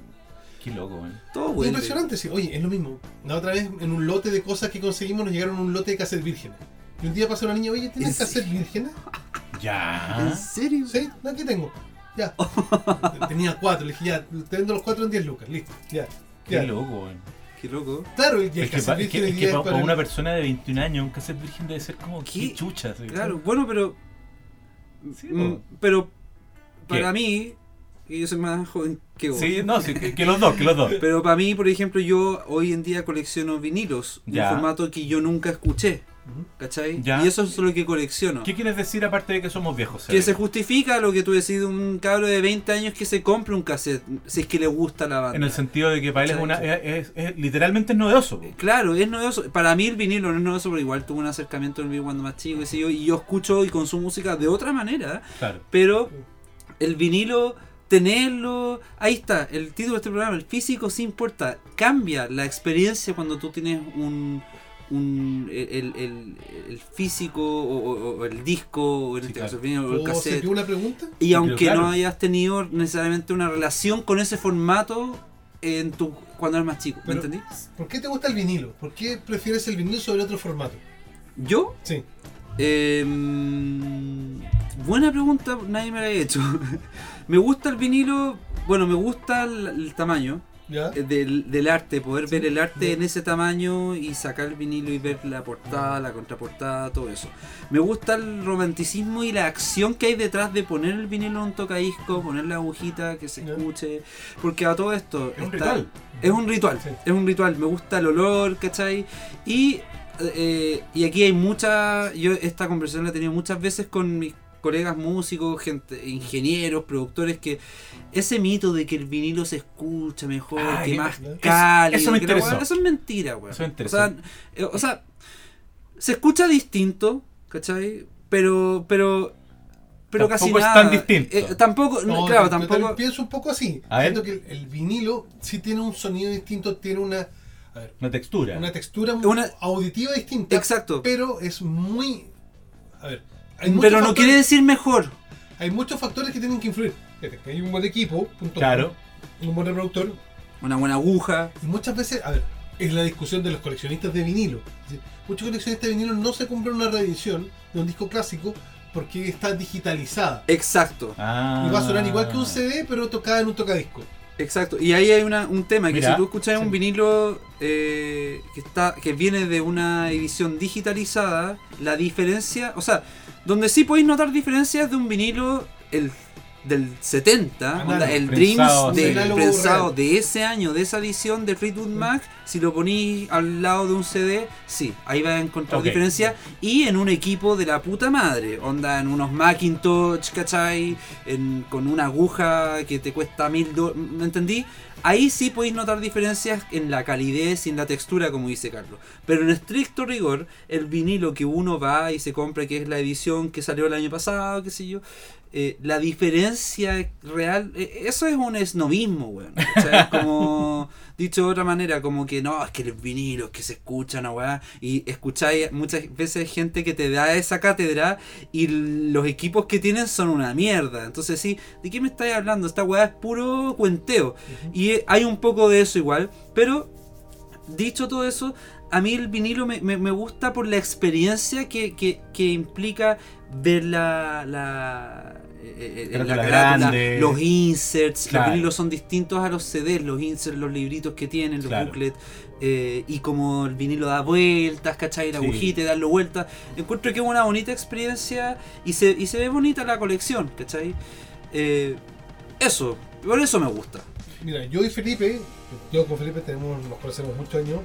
Qué loco, man. Todo vuelve. Impresionante, sí. Oye, es lo mismo. La otra vez, en un lote de cosas que conseguimos, nos llegaron un lote de cassette vírgenes. Y un día pasó una niña, oye, ¿tienes ¿En cassette vírgenes? Ya. ¿En serio? Sí, aquí tengo. Ya. Tenía cuatro, le dije, ya, te vendo los cuatro en 10 lucas, listo. Ya. Qué ya. loco, man. Qué loco. Claro, y el Es que, cassette virgen que, es día que es para para- una persona de 21 años un cassette virgen debe ser como ¿Qué? qué chucha. sí. Claro, bueno, pero. Sí, mm, pero. ¿Qué? Para mí. Y yo soy más joven que vos. Sí, no, sí, que, que los dos, que los dos. Pero para mí, por ejemplo, yo hoy en día colecciono vinilos. Ya. Un formato que yo nunca escuché. ¿Cachai? Ya. Y eso es lo que colecciono. ¿Qué quieres decir aparte de que somos viejos? Que se justifica lo que tú decís de un cabro de 20 años que se compre un cassette, si es que le gusta la banda. En el sentido de que para él es, una, es, es- es- literalmente es novedoso. Claro, es novedoso. Para mí el vinilo no es novedoso, pero igual tuve un acercamiento en el vinilo cuando más chico, sé yo, y yo escucho y consumo música de otra manera, Claro. pero el vinilo, tenerlo, ahí está, el título de este programa, el físico sí importa, cambia la experiencia cuando tú tienes un... un el, el- el físico o, o- o el disco o en Sí, este claro. caso el vinilo o el ¿Puedo cassette hacerte una pregunta? y aunque claro. no hayas tenido necesariamente una relación con ese formato en tu cuando eres más chico, ¿me entendí? ¿Por qué te gusta el vinilo? ¿Por qué prefieres el vinilo sobre otro formato? Yo, Sí. eh, buena pregunta, nadie me la ha hecho. Me gusta el vinilo, bueno, me gusta el, el tamaño ¿Ya? eh, del, del arte, poder Sí, ver el arte ya. en ese tamaño y sacar el vinilo y ver la portada, la contraportada, todo eso. Me gusta el romanticismo y la acción que hay detrás de poner el vinilo en un tocadisco, poner la agujita, que se Ya. escuche, porque a todo esto Es un está- ritual. es un ritual, Sí. es un ritual. Me gusta el olor, ¿cachai? Y, eh, y aquí hay mucha. Yo esta conversación la he tenido muchas veces con mis colegas músicos, gente, ingenieros, productores, que ese mito de que el vinilo se escucha mejor, Ah, que más cálido, eso me que la eso es mentira, weón. Eso me o, sea, eh, o sea, se escucha distinto, ¿cachai? Pero, pero. Pero casi Tampoco es nada. tan distinto. Eh, tampoco, no, claro, yo tampoco. pienso un poco así. A ver. Que el, el vinilo sí tiene un sonido distinto, tiene una, a ver, Una textura. una textura Una- auditiva distinta. Exacto. Pero es muy. A ver. Pero no quiere decir mejor. Hay muchos factores que tienen que influir. Hay un buen equipo, punto Claro. un buen reproductor, Una buena aguja. Y muchas veces, a ver, es la discusión de los coleccionistas de vinilo. Decir, Muchos coleccionistas de vinilo no se compran una reedición de un disco clásico porque está digitalizada. Exacto. Ah. Y va a sonar igual que un CD, pero tocada en un tocadisco. Exacto, y ahí hay una, un tema que Mira, si tú escuchas sí. un vinilo eh, que está que viene de una edición digitalizada, la diferencia, o sea, donde sí podéis notar diferencias de un vinilo el del 70, Análogo, onda, el prensado, Dreams sí. del prensado de ese año, de esa edición de Fleetwood Mac, si lo ponís al lado de un CD, sí, ahí vas a encontrar Ok. diferencia y en un equipo de la puta madre, onda en unos Macintosh, ¿cachai? En- con una aguja que te cuesta mil dólares, ¿me entendí? Ahí sí podéis notar diferencias en la calidez y en la textura, como dice Carlos. Pero en estricto rigor, el vinilo que uno va y se compra, que es la edición que salió el año pasado, qué sé yo, eh, la diferencia real, eh, eso es un esnovismo, weón. ¿cachai? Es como, dicho de otra manera, como que no, es que los vinilos que se escuchan, ¿no, weá? Y escucháis muchas veces gente que te da esa cátedra y los equipos que tienen son una mierda. Entonces, sí, ¿de qué me estáis hablando? Esta weá es puro cuenteo. Y hay un poco de eso igual, pero dicho todo eso, a mí el vinilo me, me- me gusta por la experiencia que, que- que implica ver la, la, eh, eh, la carátula, los inserts. Claro. Los vinilos son distintos a los CDs, los inserts, los libritos que tienen, los Claro. booklets. eh, y como el vinilo da vueltas, ¿cachai? La Sí. agujita y darlo vueltas. Encuentro que es una bonita experiencia y se, y se ve bonita la colección, ¿cachai? Eh, eso, por eso me gusta. Mira, yo y Felipe, yo con Felipe tenemos, nos conocemos muchos años,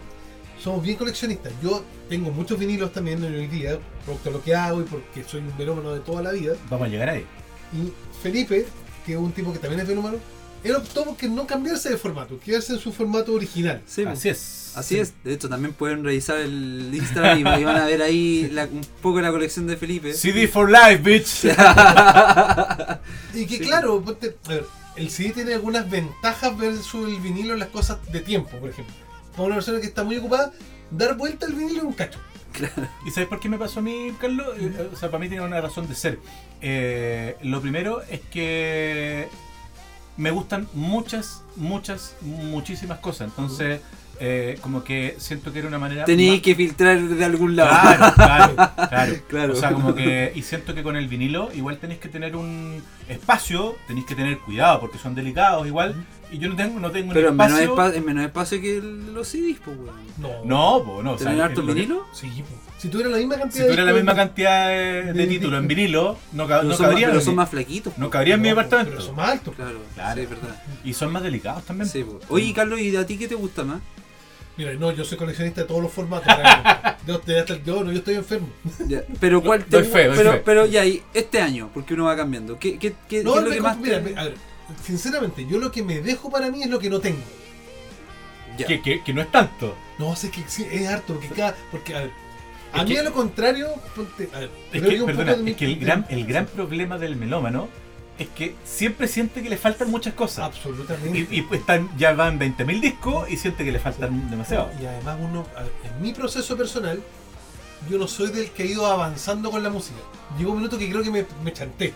somos bien coleccionistas. Yo tengo muchos vinilos también hoy día, producto de lo que hago y porque soy un melómano de toda la vida. Vamos a llegar ahí. Y Felipe, que es un tipo que también es melómano, él optó por que no cambiarse de formato, quedarse en su formato original. Sí, Así es. Así Sí. es, de hecho también pueden revisar el Instagram y, van a ver ahí la- un poco la colección de Felipe. CD for life, bitch. Y que Sí. claro, ponte- a ver, el CD tiene algunas ventajas versus el vinilo en las cosas de tiempo, por ejemplo. Para una persona que está muy ocupada, dar vuelta al vinilo es un cacho. ¿Y sabes por qué me pasó a mí, Carlos? Eh, O sea, para mí tiene una razón de ser. Eh, lo primero es que me gustan muchas, muchas, muchísimas cosas. Entonces, eh, como que siento que era una manera... Tenéis más- que filtrar de algún lado. Claro, claro, claro. Claro. O sea, como que. Y siento que con el vinilo igual tenéis que tener un espacio, tenéis que tener cuidado porque son delicados igual. Y yo no tengo, no tengo un Pero menos, espacio. espa- en menos espacio que el- los CDs, pues, weón. No. No, po, no. o sea, ¿Tener harto es vinilo? Sí, po. si tuviera la misma Si cantidad tuviera la discos- misma cantidad de, de de- títulos en vinilo, no, ca- Pero, no son, más, cabría. pero son más flaquitos. no cabría en mi No, departamento. Pero son más altos. Claro, Claro. sí, es verdad. Y son más delicados también. Sí, pues. Oye, Carlos, ¿y a ti qué te gusta más? Mira, no, yo soy coleccionista de todos los formatos. yo, de hasta el- yo, no, yo estoy enfermo. Ya, Pero cuál te Doy fe, doy pero, fe. pero ya, y este año, porque uno va cambiando. ¿Qué, qué, qué, No, qué es lo que más mira, te- me- a ver, sinceramente, yo lo que me dejo para mí es lo que no tengo. Ya. Que, que, que no es tanto. No, sé que sí, es harto, porque cada. Porque, a ver. A Es mí, que- a lo contrario, ponte, a ver, Es que, perdona, es que el gran, el gran problema del melómano es que siempre siente que le faltan muchas cosas. Absolutamente. Y, y pues están, ya van 20.000 discos y siente que le faltan demasiado. Y además uno, en mi proceso personal, yo no soy del que ha ido avanzando con la música. Llegó un minuto que creo que me, me chanté.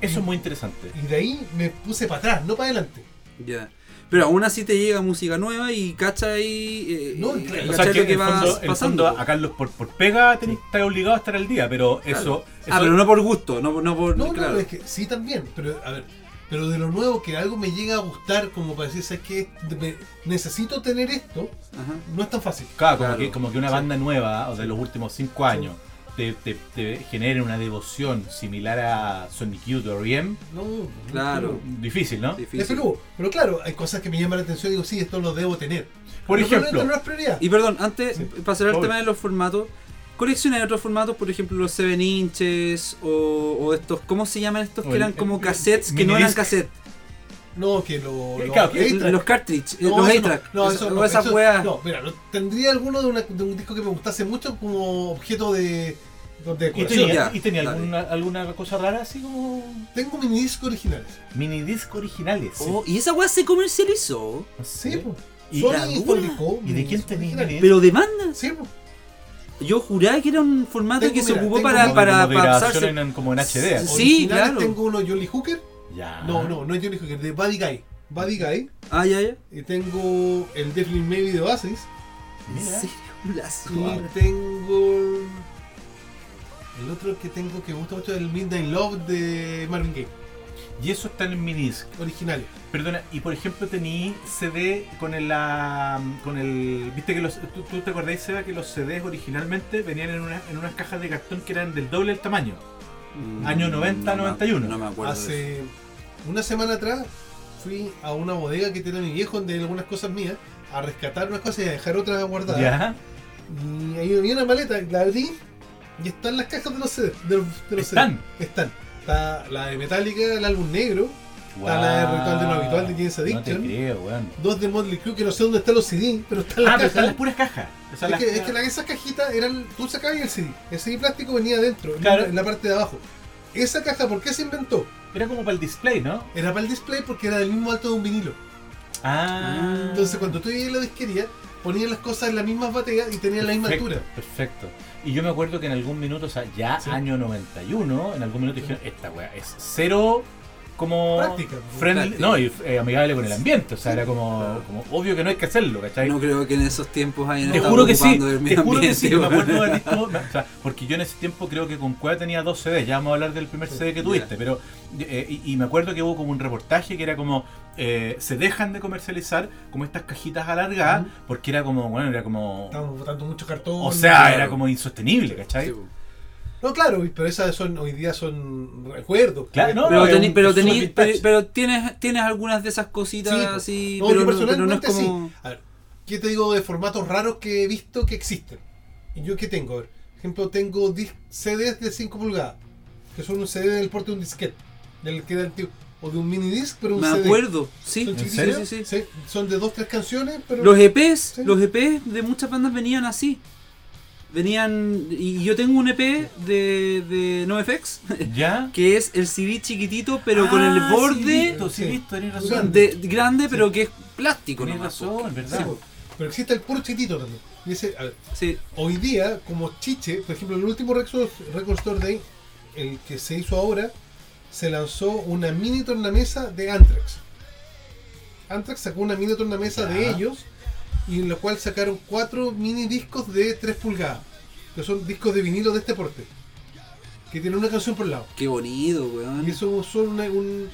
Eso es muy interesante. Y de ahí me puse para atrás, no para adelante. Ya. Pero aún así te llega música nueva y cacha ahí. eh, No, eh, claro. O sea, que lo que el fondo, el pasando. fondo a Carlos por, por pega tenés, estás obligado a estar al día, pero eso, ah, pero no por gusto, no, no por. No, claro. no, es que sí también, pero a ver, pero de lo nuevo que algo me llega a gustar como para decir, ¿sabes qué? Me- necesito tener esto, Ajá. no es tan fácil. Claro, como, Claro. Que, como que una Sí. banda nueva o de los últimos cinco años te, te, te genere una devoción similar a Sonic Youth o R.E.M. No, Claro. Difícil, ¿no? Es Difícil. Pero claro, hay cosas que me llaman la atención y digo, sí, esto lo debo tener. Por Pero ejemplo, No, no, no es prioridad. Y perdón, antes, Sí. para cerrar el tema de los formatos, colecciones de otros formatos, por ejemplo los 7 inches o, o estos, ¿cómo se llaman estos? O Que el- eran como cassettes el que no eran cassettes. No, que lo. Los cartridge, No, los eso 8-track. No, no, eso- no, esas eso- weas. No, mira, tendría alguno de, una- de un disco que me gustase mucho como objeto de, de ¿y tenía, ya, y tenía alguna, alguna cosa rara así como Tengo mini discos originales. mini disc originales? Oh, y esa wea se comercializó. Sí, pues. ¿Y, la Sony publicó ¿Y de quién tenía Pero demanda. Sí, pues. Yo juraba que era un formato Tengo, que se mira, ocupó para, como- para, para en- como en HD. Sí, claro. Tengo uno Jolly Hooker. Ya. No, no, no es Jolly Hooker, de Buddy Guy. Buddy Guy. Ah, ya, ya. Y tengo el Definitely Maybe de Oasis. Mira. Y tengo. El otro que tengo que me gusta mucho es el Midnight Love de Marvin Gaye. Y eso está en mini disc. Originales. Perdona, y por ejemplo tení CD con el, la, con el viste que los tú, tú te acordás Seba que los CDs originalmente venían en, una, en unas cajas de cartón que eran del doble del tamaño. Mm, Año 90, no me- 91. No me acuerdo. Hace una semana atrás fui a una bodega que tiene mi viejo donde hay algunas cosas mías a rescatar unas cosas y a dejar otras guardadas. Ya. Y ahí había una maleta, la abrí y están las cajas de los CD. De de los ¿Están? Están. Está la de Metallica, el álbum negro, Está la de Ritual de lo Habitual de James No te Addiction. creo, weón. dos de Motley Crue que no sé dónde están los CD, pero están Ah, las pero están las cajas. puras cajas. Es las- que, es que esas cajitas eran. Tú sacabas el CD. El CD plástico venía adentro, en Claro. la- en la parte de abajo. Esa caja, ¿por qué se inventó? Era como para el display, ¿no? Era para el display porque era del mismo alto de un vinilo. Ah. Entonces, cuando tú ibas a la disquería, ponían las cosas en las mismas baterías y tenían la misma altura. Perfecto. Y yo me acuerdo que en algún minuto, o sea, ya Sí. año 91, en algún minuto dijeron, esta weá es cero como Práctica, friendly, práctica. no, y eh, amigable con el ambiente, o sea, era como, como obvio que no hay que hacerlo, ¿cachai? No creo que en esos tiempos hayan Te estado juro que sí, te medio juro que ambiente, sí, me acuerdo de esto, o sea, porque yo en ese tiempo creo que con Cueva tenía dos CDs, ya vamos a hablar del primer CD que tuviste, pero eh, y, y me acuerdo que hubo como un reportaje que era como eh, se dejan de comercializar como estas cajitas alargadas porque era como, bueno, era como Estábamos botando mucho cartón. o sea, claro. era como insostenible, ¿cachai? Sí. No, claro, pero esas son hoy día son recuerdos. Claro, no, Pero, tení- un- pero, tení- tienes, tienes algunas de esas cositas Sí, así, No, pero, yo no, pero no es personalmente como... sí. A ver, ¿qué te digo de formatos raros que he visto que existen? ¿Y yo qué tengo? Por ejemplo, tengo CDs de 5 pulgadas, que son un CD del porte de un disquete, del que era antiguo, o de un mini disc, pero un Me CD. acuerdo, sí, Son ¿En sí, serio? sí, sí. Sí, son de dos, tres canciones, pero Los EPs, Sí. los EPs de muchas bandas venían así. Venían, y yo tengo un EP de, de NoFX, ¿Ya? que es el CD chiquitito, pero con Ah, el Sí, borde sí, Sí. razón. Grande. de, grande, pero que es plástico. Tenés nomás, razón, Sí, ¿verdad? po. pero existe el puro chiquitito también. Y ese, a ver, Sí, hoy día, como chiche, por ejemplo, en el último Record, Record Store Day, el que se hizo ahora, se lanzó una mini tornamesa de Anthrax. Anthrax sacó una mini tornamesa de ellos, y en la cual sacaron cuatro mini discos de 3 pulgadas, que son discos de vinilo de este porte, que tienen una canción por lado. qué bonito, weón. Y eso son una- un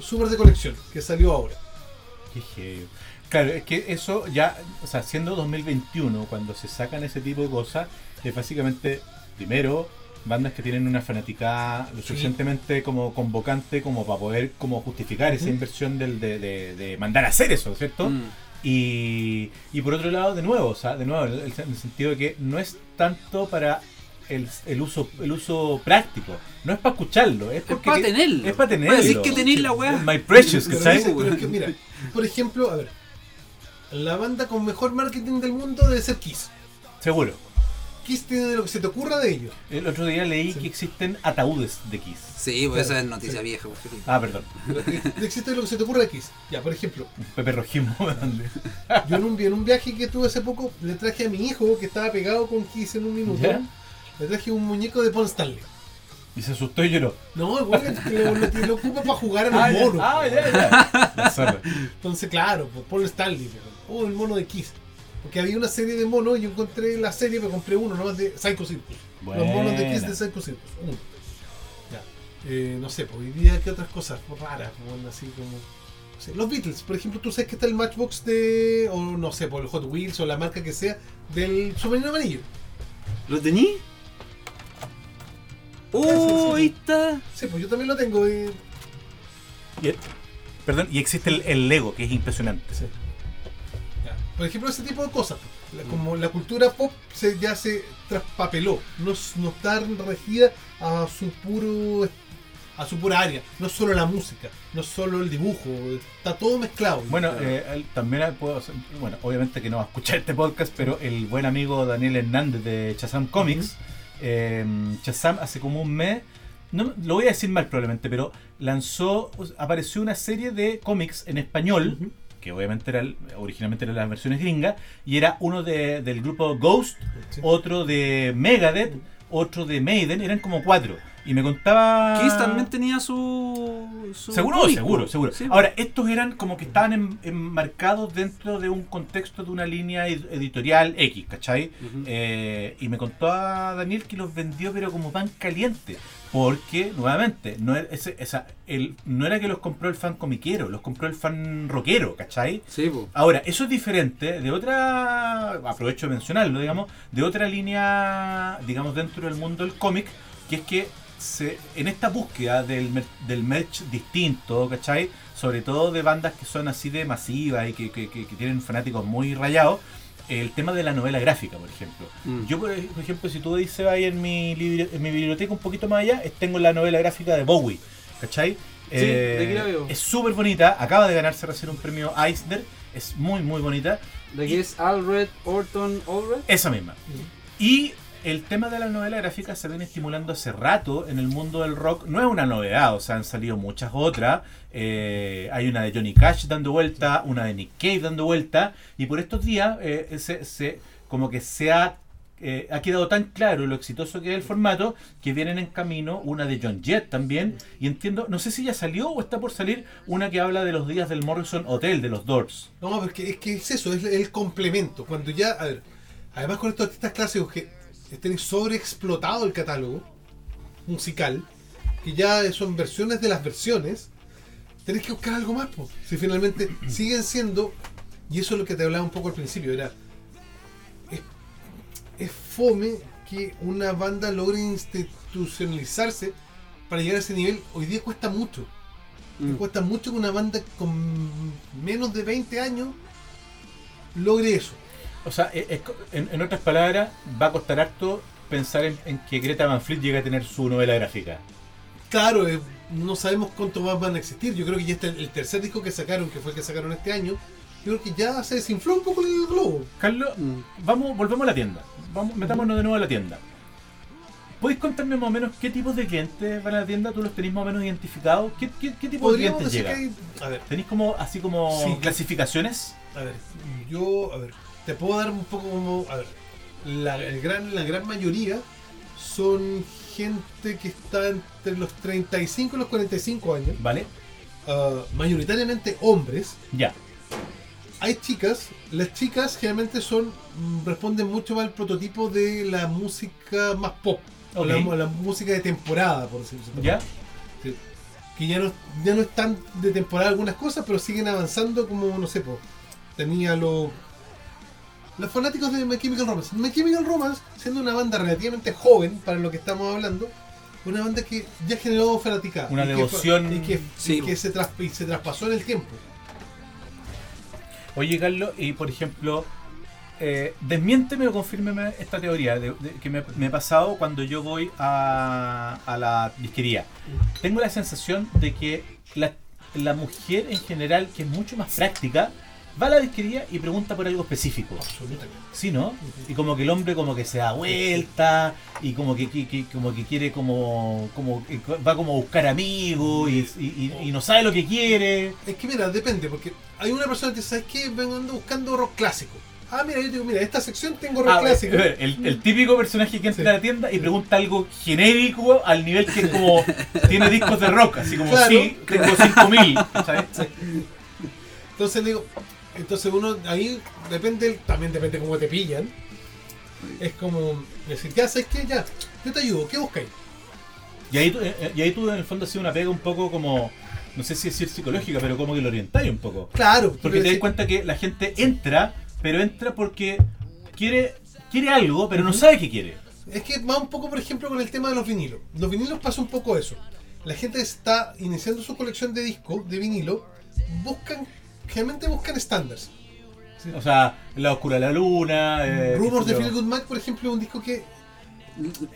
super de colección que salió ahora. Qué heavy. Claro, es que eso ya, o sea, siendo 2021, cuando se sacan ese tipo de cosas, es básicamente, primero, bandas que tienen una fanaticada lo Sí. suficientemente como convocante como para poder como justificar esa inversión del, de, de- de mandar a hacer eso, ¿cierto? Mm. Y, y por otro lado, de nuevo, o sea, de nuevo, en el, en el sentido de que no es tanto para el, el uso el uso práctico, no es para escucharlo, es, Es porque para tenerlo. Es para tenerlo. Para decir que tenéis la weá. My precious, Pero pero es que, mira, por ejemplo, a ver, la banda con mejor marketing del mundo debe ser Kiss. Seguro. Kiss tiene de lo que se te ocurra de ellos. El otro día leí Sí. que existen ataúdes de Kiss. Sí, pues Claro, esa es noticia sí. vieja. Felipe. Ah, perdón. Existe de lo que se te ocurra de Kiss. Ya, por ejemplo, Pepe Rojimo. yo en un, en un viaje que tuve hace poco, le traje a mi hijo que estaba pegado con Kiss en un minuto. ¿Ya? Le traje un muñeco de Paul Stanley. Y se asustó y lloró. No, igual que lo, lo, lo ocupa para jugar a los Ah, ya. monos. Ah, pues. ya, ya. Entonces, claro, pues, Paul Stanley. pues, Oh, el mono de Kiss. Porque había una serie de monos y yo encontré la serie, pero compré uno nomás de Psycho Circus. Los monos de Kiss de Psycho Circus. Uno. Ya. Eh, no sé, pues hoy día, ¿qué otras cosas pues, raras? Bueno, así como. no sé, los Beatles, por ejemplo, tú sabes que está el Matchbox de. O no sé, por el Hot Wheels o la marca que sea, del submarino amarillo. ¿Lo tení? ¡Oh! Ahí está. Sí, pues yo también lo tengo. eh, Y- Perdón, y existe el, el Lego, que es impresionante. Sí. Por ejemplo, ese tipo de cosas. La- como la cultura pop se, ya se traspapeló, no, no está regida a su puro a su pura área, no solo la música, no solo el dibujo, está todo mezclado. Bueno, eh, también puedo hacer- bueno, obviamente que no va a escuchar este podcast, pero el buen amigo Daniel Hernández de Chazam Comics, eh, Shazam hace como un mes, no, lo voy a decir mal probablemente, pero lanzó, apareció una serie de cómics en español. Que obviamente era, el- originalmente eran las versiones gringas, y era uno de- del grupo Ghost, Sí. otro de Megadeth, otro de Maiden, eran como cuatro. Y me contaba... Kiss también tenía su. su Seguro, seguro, seguro. Sí. Ahora, estos eran como que estaban en- enmarcados dentro de un contexto de una línea ed- editorial X, ¿cachai? Eh, y me contó a Daniel que los vendió pero como pan caliente. Porque, nuevamente, no era, ese- esa, el, no era que los compró el fan comiquero, los compró el fan rockero, ¿cachai? Sí, po. Ahora, eso es diferente de otra, aprovecho de mencionarlo, digamos, de otra línea, digamos, dentro del mundo del cómic, que es que se, en esta búsqueda del, del merch distinto, ¿cachai? Sobre todo de bandas que son así de masivas y que, que- que- que tienen fanáticos muy rayados, el tema de la novela gráfica, por ejemplo. Mm. Yo, por ej- por ejemplo, si tú dices ahí en mi, libro- en mi biblioteca un poquito más allá, tengo la novela gráfica de Bowie, ¿cachai? de aquí la veo. Es súper bonita, acaba de ganarse recién un premio Eisner, es muy, muy bonita. De que es Alred Orton Alred. Esa misma. Y el tema de la novela gráfica se viene estimulando hace rato en el mundo del rock. No es una novedad, o sea, han salido muchas otras. Eh, hay una de Johnny Cash dando vuelta, una de Nick Cave dando vuelta. Y por estos días, eh, se, se- como que se ha, eh, ha quedado tan claro lo exitoso que es el formato que vienen en camino una de John Jett también. Y entiendo, no sé si ya salió o está por salir una que habla de los días del Morrison Hotel, de los Doors. No, porque es que es eso, es el complemento. Cuando ya, a ver, además con estos artistas clásicos que estén sobreexplotado el catálogo musical, que ya son versiones de las versiones, tenés que buscar algo más, pues. Si finalmente siguen siendo, y eso es lo que te hablaba un poco al principio, era. Es, es fome que una banda logre institucionalizarse para llegar a ese nivel. Hoy día cuesta mucho. Mm. cuesta mucho que una banda con menos de 20 años logre eso. O sea, es- es co- en, en otras palabras, va a costar harto pensar en, en que Greta Van Fleet llegue a tener su novela gráfica. Claro, eh, no sabemos cuánto más van a existir. Yo creo que ya está el, el tercer disco que sacaron, que fue el que sacaron este año. Yo creo que ya se desinfló un poco el globo. Carlos, Mm. vamos, volvemos a la tienda. Vamos, metámonos de nuevo a la tienda. ¿Podéis contarme más o menos qué tipos de clientes van a la tienda? ¿Tú los tenéis más o menos identificados? ¿Qué, qué, qué tipo de clientes llega? que hay. A ver, ¿Tenéis como así como Sí. clasificaciones? a ver, yo, a ver, te puedo dar un poco como. A ver, la, el gran, la gran mayoría son gente que está entre los 35 y los 45 años, ¿Vale? ah, mayoritariamente hombres. Ya. hay chicas, las chicas generalmente son mm, responden mucho más al prototipo de la música más pop, o la, música de temporada, por decirlo así. ¿Ya? Sí. Que ya no, ya no están de temporada algunas cosas, pero siguen avanzando como, no sé, po, tenía los los fanáticos de My Chemical Romance. My Chemical Romance, siendo una banda relativamente joven para lo que estamos hablando, una banda que ya generó fanaticada. Una y que- devoción. y que, Sí, y que po. se, tras- y se traspasó en el tiempo. Oye, Carlos, y por ejemplo, eh, desmiénteme o confírmeme esta teoría de, de- que me, me ha pasado cuando yo voy a, a la disquería. Tengo la sensación de que la, la mujer en general, que es mucho más práctica, va a la disquería y pregunta por algo específico. Absolutamente. ¿Sí, no? Y como que el hombre como que se da vuelta y como que, que- que- como que quiere como, como va como a buscar amigos y, y- y- y no sabe lo que quiere. Es que mira, depende, porque hay una persona que sabes que vengo ando buscando rock clásico. Ah, mira, yo digo, mira, esta sección tengo rock Ah, clásico. ver, el, el típico personaje que entra Sí. a la tienda y pregunta algo genérico al nivel que es como tiene discos de rock, así como Claro. sí, tengo 5000, ¿sabes? Entonces digo, entonces uno ahí depende, también depende cómo te pillan. Es como decir, ya sabes que ya, yo te ayudo, ¿qué buscáis? Y ahí, tú- eh, y ahí tú en el fondo has sido una pega un poco como, no sé si decir psicológica, pero como que lo orientáis un poco. Claro, Porque te das cuenta que la gente entra, pero entra porque quiere, quiere algo, pero no sabe qué quiere. Es que va un poco, por ejemplo, con el tema de los vinilos. Los vinilos pasa un poco eso. La gente está iniciando su colección de discos, de vinilo, buscan, generalmente buscan estándares. O sea, La Oscura de la Luna. eh, Rumors de. Feel Good Mac, por ejemplo, es un disco que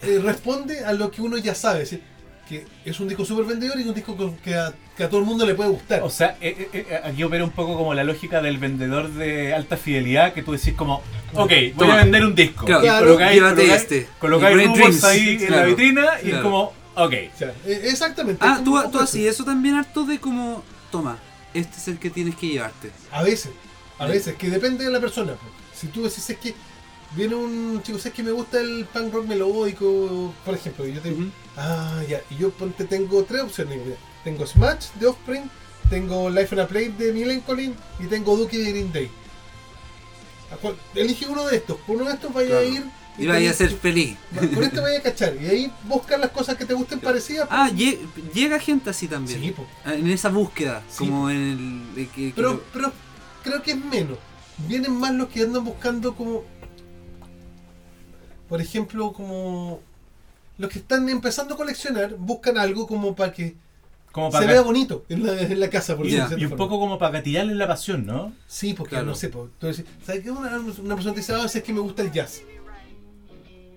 eh, responde a lo que uno ya sabe. Es decir, que es un disco súper vendedor y un disco que- que a, que a todo el mundo le puede gustar. O sea, eh, eh, aquí opera un poco como la lógica del vendedor de alta fidelidad, que tú decís como, ok, voy Toma. a vender un disco. Claro, y Claro, colocáis, llévate colocáis- este. colocáis Y Rumors Dreams, ahí en la claro. vitrina y es como, ok. O sea, eh, exactamente. Ah, tú, tú eso también harto de como, toma, este es el que tienes que llevarte. A veces, a Sí. veces, que depende de la persona. Si tú decís es que viene un chico, es que me gusta el punk rock melódico, por ejemplo, y yo te digo, ah, ya, y yo ponte, tengo tres opciones. tengo Smash de Offspring, tengo Life on a Plate de Millencolin y tengo Dookie de Green Day. ¿A cuál- Elige uno de estos, por uno de estos vaya Claro. a ir Y vaya a ser feliz. Con este vaya a cachar, y ahí buscar las cosas que te gusten parecidas. Ah, lle- llega gente así también. sí, po. Ah, En esa búsqueda, Sí. como en el... de que- que Pero, lo- pero creo que es menos. Vienen más los que andan buscando como. Por ejemplo, como. Los que están empezando a coleccionar buscan algo como para que Como se vea bonito en la, en la casa. Por de y un forma. poco como para gatillarle la pasión, ¿no? Sí, porque Claro. no sé. ¿Sabes qué? Una, una persona te dice, ah, es que me gusta el jazz.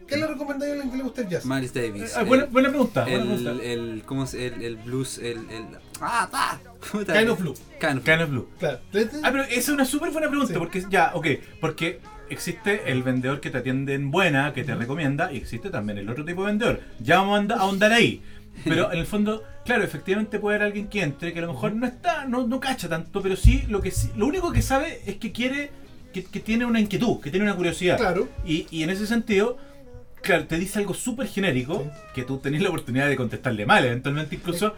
¿Qué le recomendaría a alguien que le gusta el jazz? Miles Davis. Ah, buena, el- buena pregunta. buena el, pregunta. el, ¿cómo es? El, el blues, el, el... ¡Ah! Puta. Kind of Blue. Kind of Kind of Blue. Claro. Ah, pero esa es una súper buena pregunta, Sí. porque ya, ok, porque existe el vendedor que te atiende en buena, que te recomienda, y existe también el otro tipo de vendedor. Ya vamos a ahondar ahí. Pero en el fondo, claro, efectivamente puede haber alguien que entre, que a lo mejor no está, no, no cacha tanto, pero sí lo que sí, lo único que sabe es que quiere, que, que tiene una inquietud, que tiene una curiosidad. Claro. Y, y en ese sentido, claro, te dice algo súper genérico, Sí. que tú tenés la oportunidad de contestarle mal, eventualmente incluso,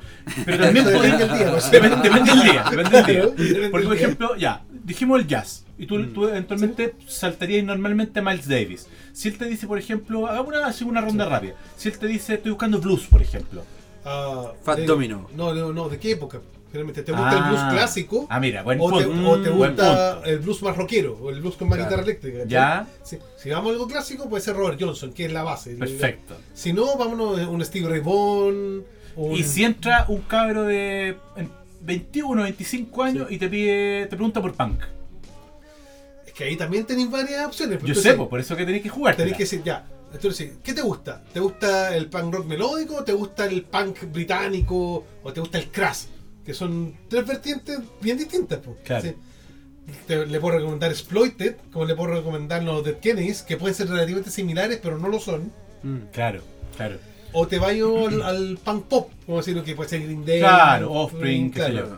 pero también Depende podés- del día, pues. depende, depende del día, depende del día. Claro, depende Porque, por del día. ejemplo, ya, dijimos el jazz. Y tú, Mm. tú eventualmente saltarías normalmente a Miles Davis. Si él te dice, por ejemplo, hagamos una, así una ronda rápida. Si él te dice, estoy buscando blues, por ejemplo. Ah, Fat de- Domino. No, no, no, ¿de qué época? Generalmente, ¿te gusta el Ah. blues clásico? Ah, mira, buen o, te, punto. o te Mm, gusta punto. el blues más rockero, o el blues con más Claro. guitarra eléctrica. Ya, Si, si vamos a algo clásico, puede ser Robert Johnson, que es la base. perfecto. Si no, vámonos a un Steve Ray Vaughan. un- Y si entra un cabro de en 21, 25 años y te pide, te pregunta por punk. Es que ahí también tenéis varias opciones. Yo Entonces, sé, pues, por eso que tenéis que jugar. Tenéis que decir, ya. Entonces, ¿qué te gusta? ¿Te gusta el punk rock melódico? ¿O te gusta el punk británico? ¿O te gusta el crash? Que son tres vertientes bien distintas. pues. Claro. Sí. Te- le puedo recomendar Exploited, como le puedo recomendar los Dead Kennedys, que pueden ser relativamente similares, pero no lo son. Mm. Claro, claro. O te vayas al, al punk pop, como decirlo, que puede ser Green Day. Claro, Offspring, mm, qué sé yo.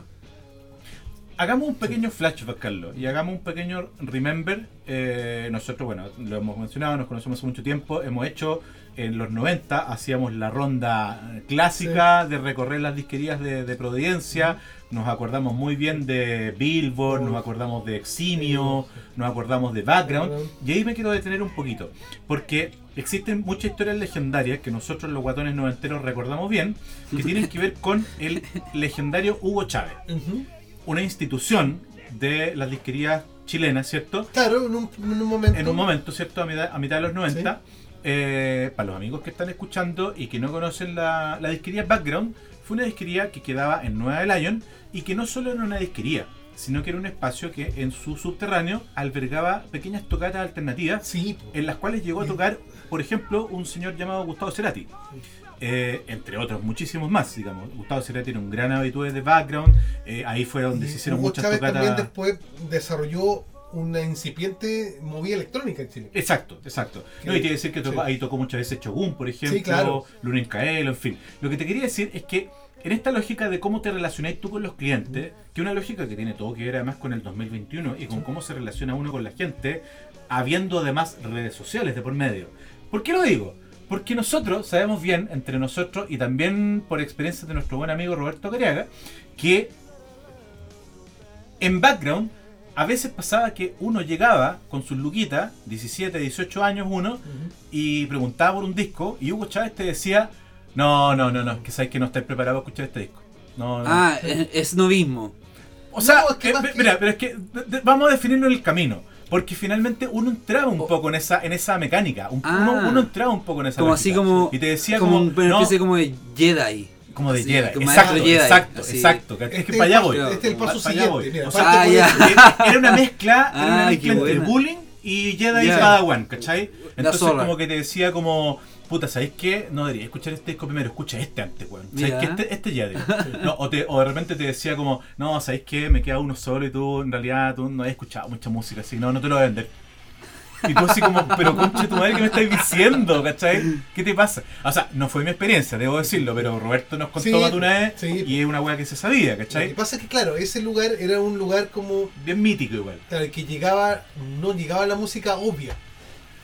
Hagamos un pequeño flashback, Carlos, y hagamos un pequeño remember. Eh, nosotros, bueno, lo hemos mencionado, nos conocemos hace mucho tiempo, hemos hecho en los 90, hacíamos la ronda clásica de recorrer las disquerías de, de Providencia, nos acordamos muy bien de Billboard, nos acordamos de Eximio, nos acordamos de Background, y ahí me quiero detener un poquito, porque existen muchas historias legendarias que nosotros los guatones noventeros recordamos bien, que tienen que ver con el legendario Hugo Chávez Ujú. una institución de las disquerías chilenas, ¿cierto? Claro, en un, en un momento. En un momento, ¿cierto? A mitad, a mitad de los 90. Eh, para los amigos que están escuchando y que no conocen la, la disquería Background, fue una disquería que quedaba en Nueva de Lion y que no solo era una disquería, sino que era un espacio que en su subterráneo albergaba pequeñas tocatas alternativas Sí, en las cuales llegó a tocar, por ejemplo, un señor llamado Gustavo Cerati. Eh, entre otros muchísimos más, digamos. Gustavo Cerati era un gran habitué de background. eh, ahí fue donde Y se hicieron Hugo muchas Chávez tocatas. también después desarrolló una incipiente movida electrónica en Chile. Exacto, exacto. No, Que- y quiere decir que tocó- sí. ahí tocó muchas veces Chogun, por ejemplo, Sí, claro. Luna en Caelo, en fin. Lo que te quería decir es que en esta lógica de cómo te relacionáis tú con los clientes, que es una lógica que tiene todo que ver además con el 2021 y con cómo se relaciona uno con la gente, habiendo además redes sociales de por medio. ¿Por qué lo digo? Porque nosotros sabemos bien, entre nosotros y también por experiencia de nuestro buen amigo Roberto Cariaga, que en background a veces pasaba que uno llegaba con sus luquitas, 17, 18 años uno, y preguntaba por un disco y Hugo Chávez te decía, no, no, no, no, que sabes que no estáis preparados para escuchar este disco. No, no. Ah, es, es novismo. O sea, No, es que eh, que- mira, pero es que de- de- vamos a definirlo en el camino. Porque finalmente uno entraba un poco en esa, en esa mecánica. Un- Ah. uno, uno entraba un poco en esa Como lógica. así como. Y te decía como, como. una especie como de Jedi. Como de Jedi. como Exacto, Jedi, exacto, así. exacto. Es que para allá voy. este es el Pa- paso siguiente, mira, O sea, Ah, este- era una mezcla, era una Ay, mezcla qué entre buena. bullying y Jedi y. Padawan, ¿cachai? Entonces como que te decía como, puta, ¿sabéis qué? No debería escuchar este disco primero, escucha este antes, weón. ¿Sabéis Ya. que este, este Jedi? No, o, te- o de repente te decía como, no, ¿sabéis qué? Me queda uno solo y tú en realidad tú no has escuchado mucha música, así no, no te lo voy a vender. Y tú así como, pero conche tu madre, ¿qué me estás diciendo? ¿Cachai? ¿Qué te pasa? O sea, no fue mi experiencia, debo decirlo, pero Roberto nos contó Sí, una vez sí. y es una weá que se sabía, Lo que ¿cachai? pasa es que, claro, ese lugar era un lugar como. Bien mítico igual. claro, que llegaba. No llegaba la música obvia.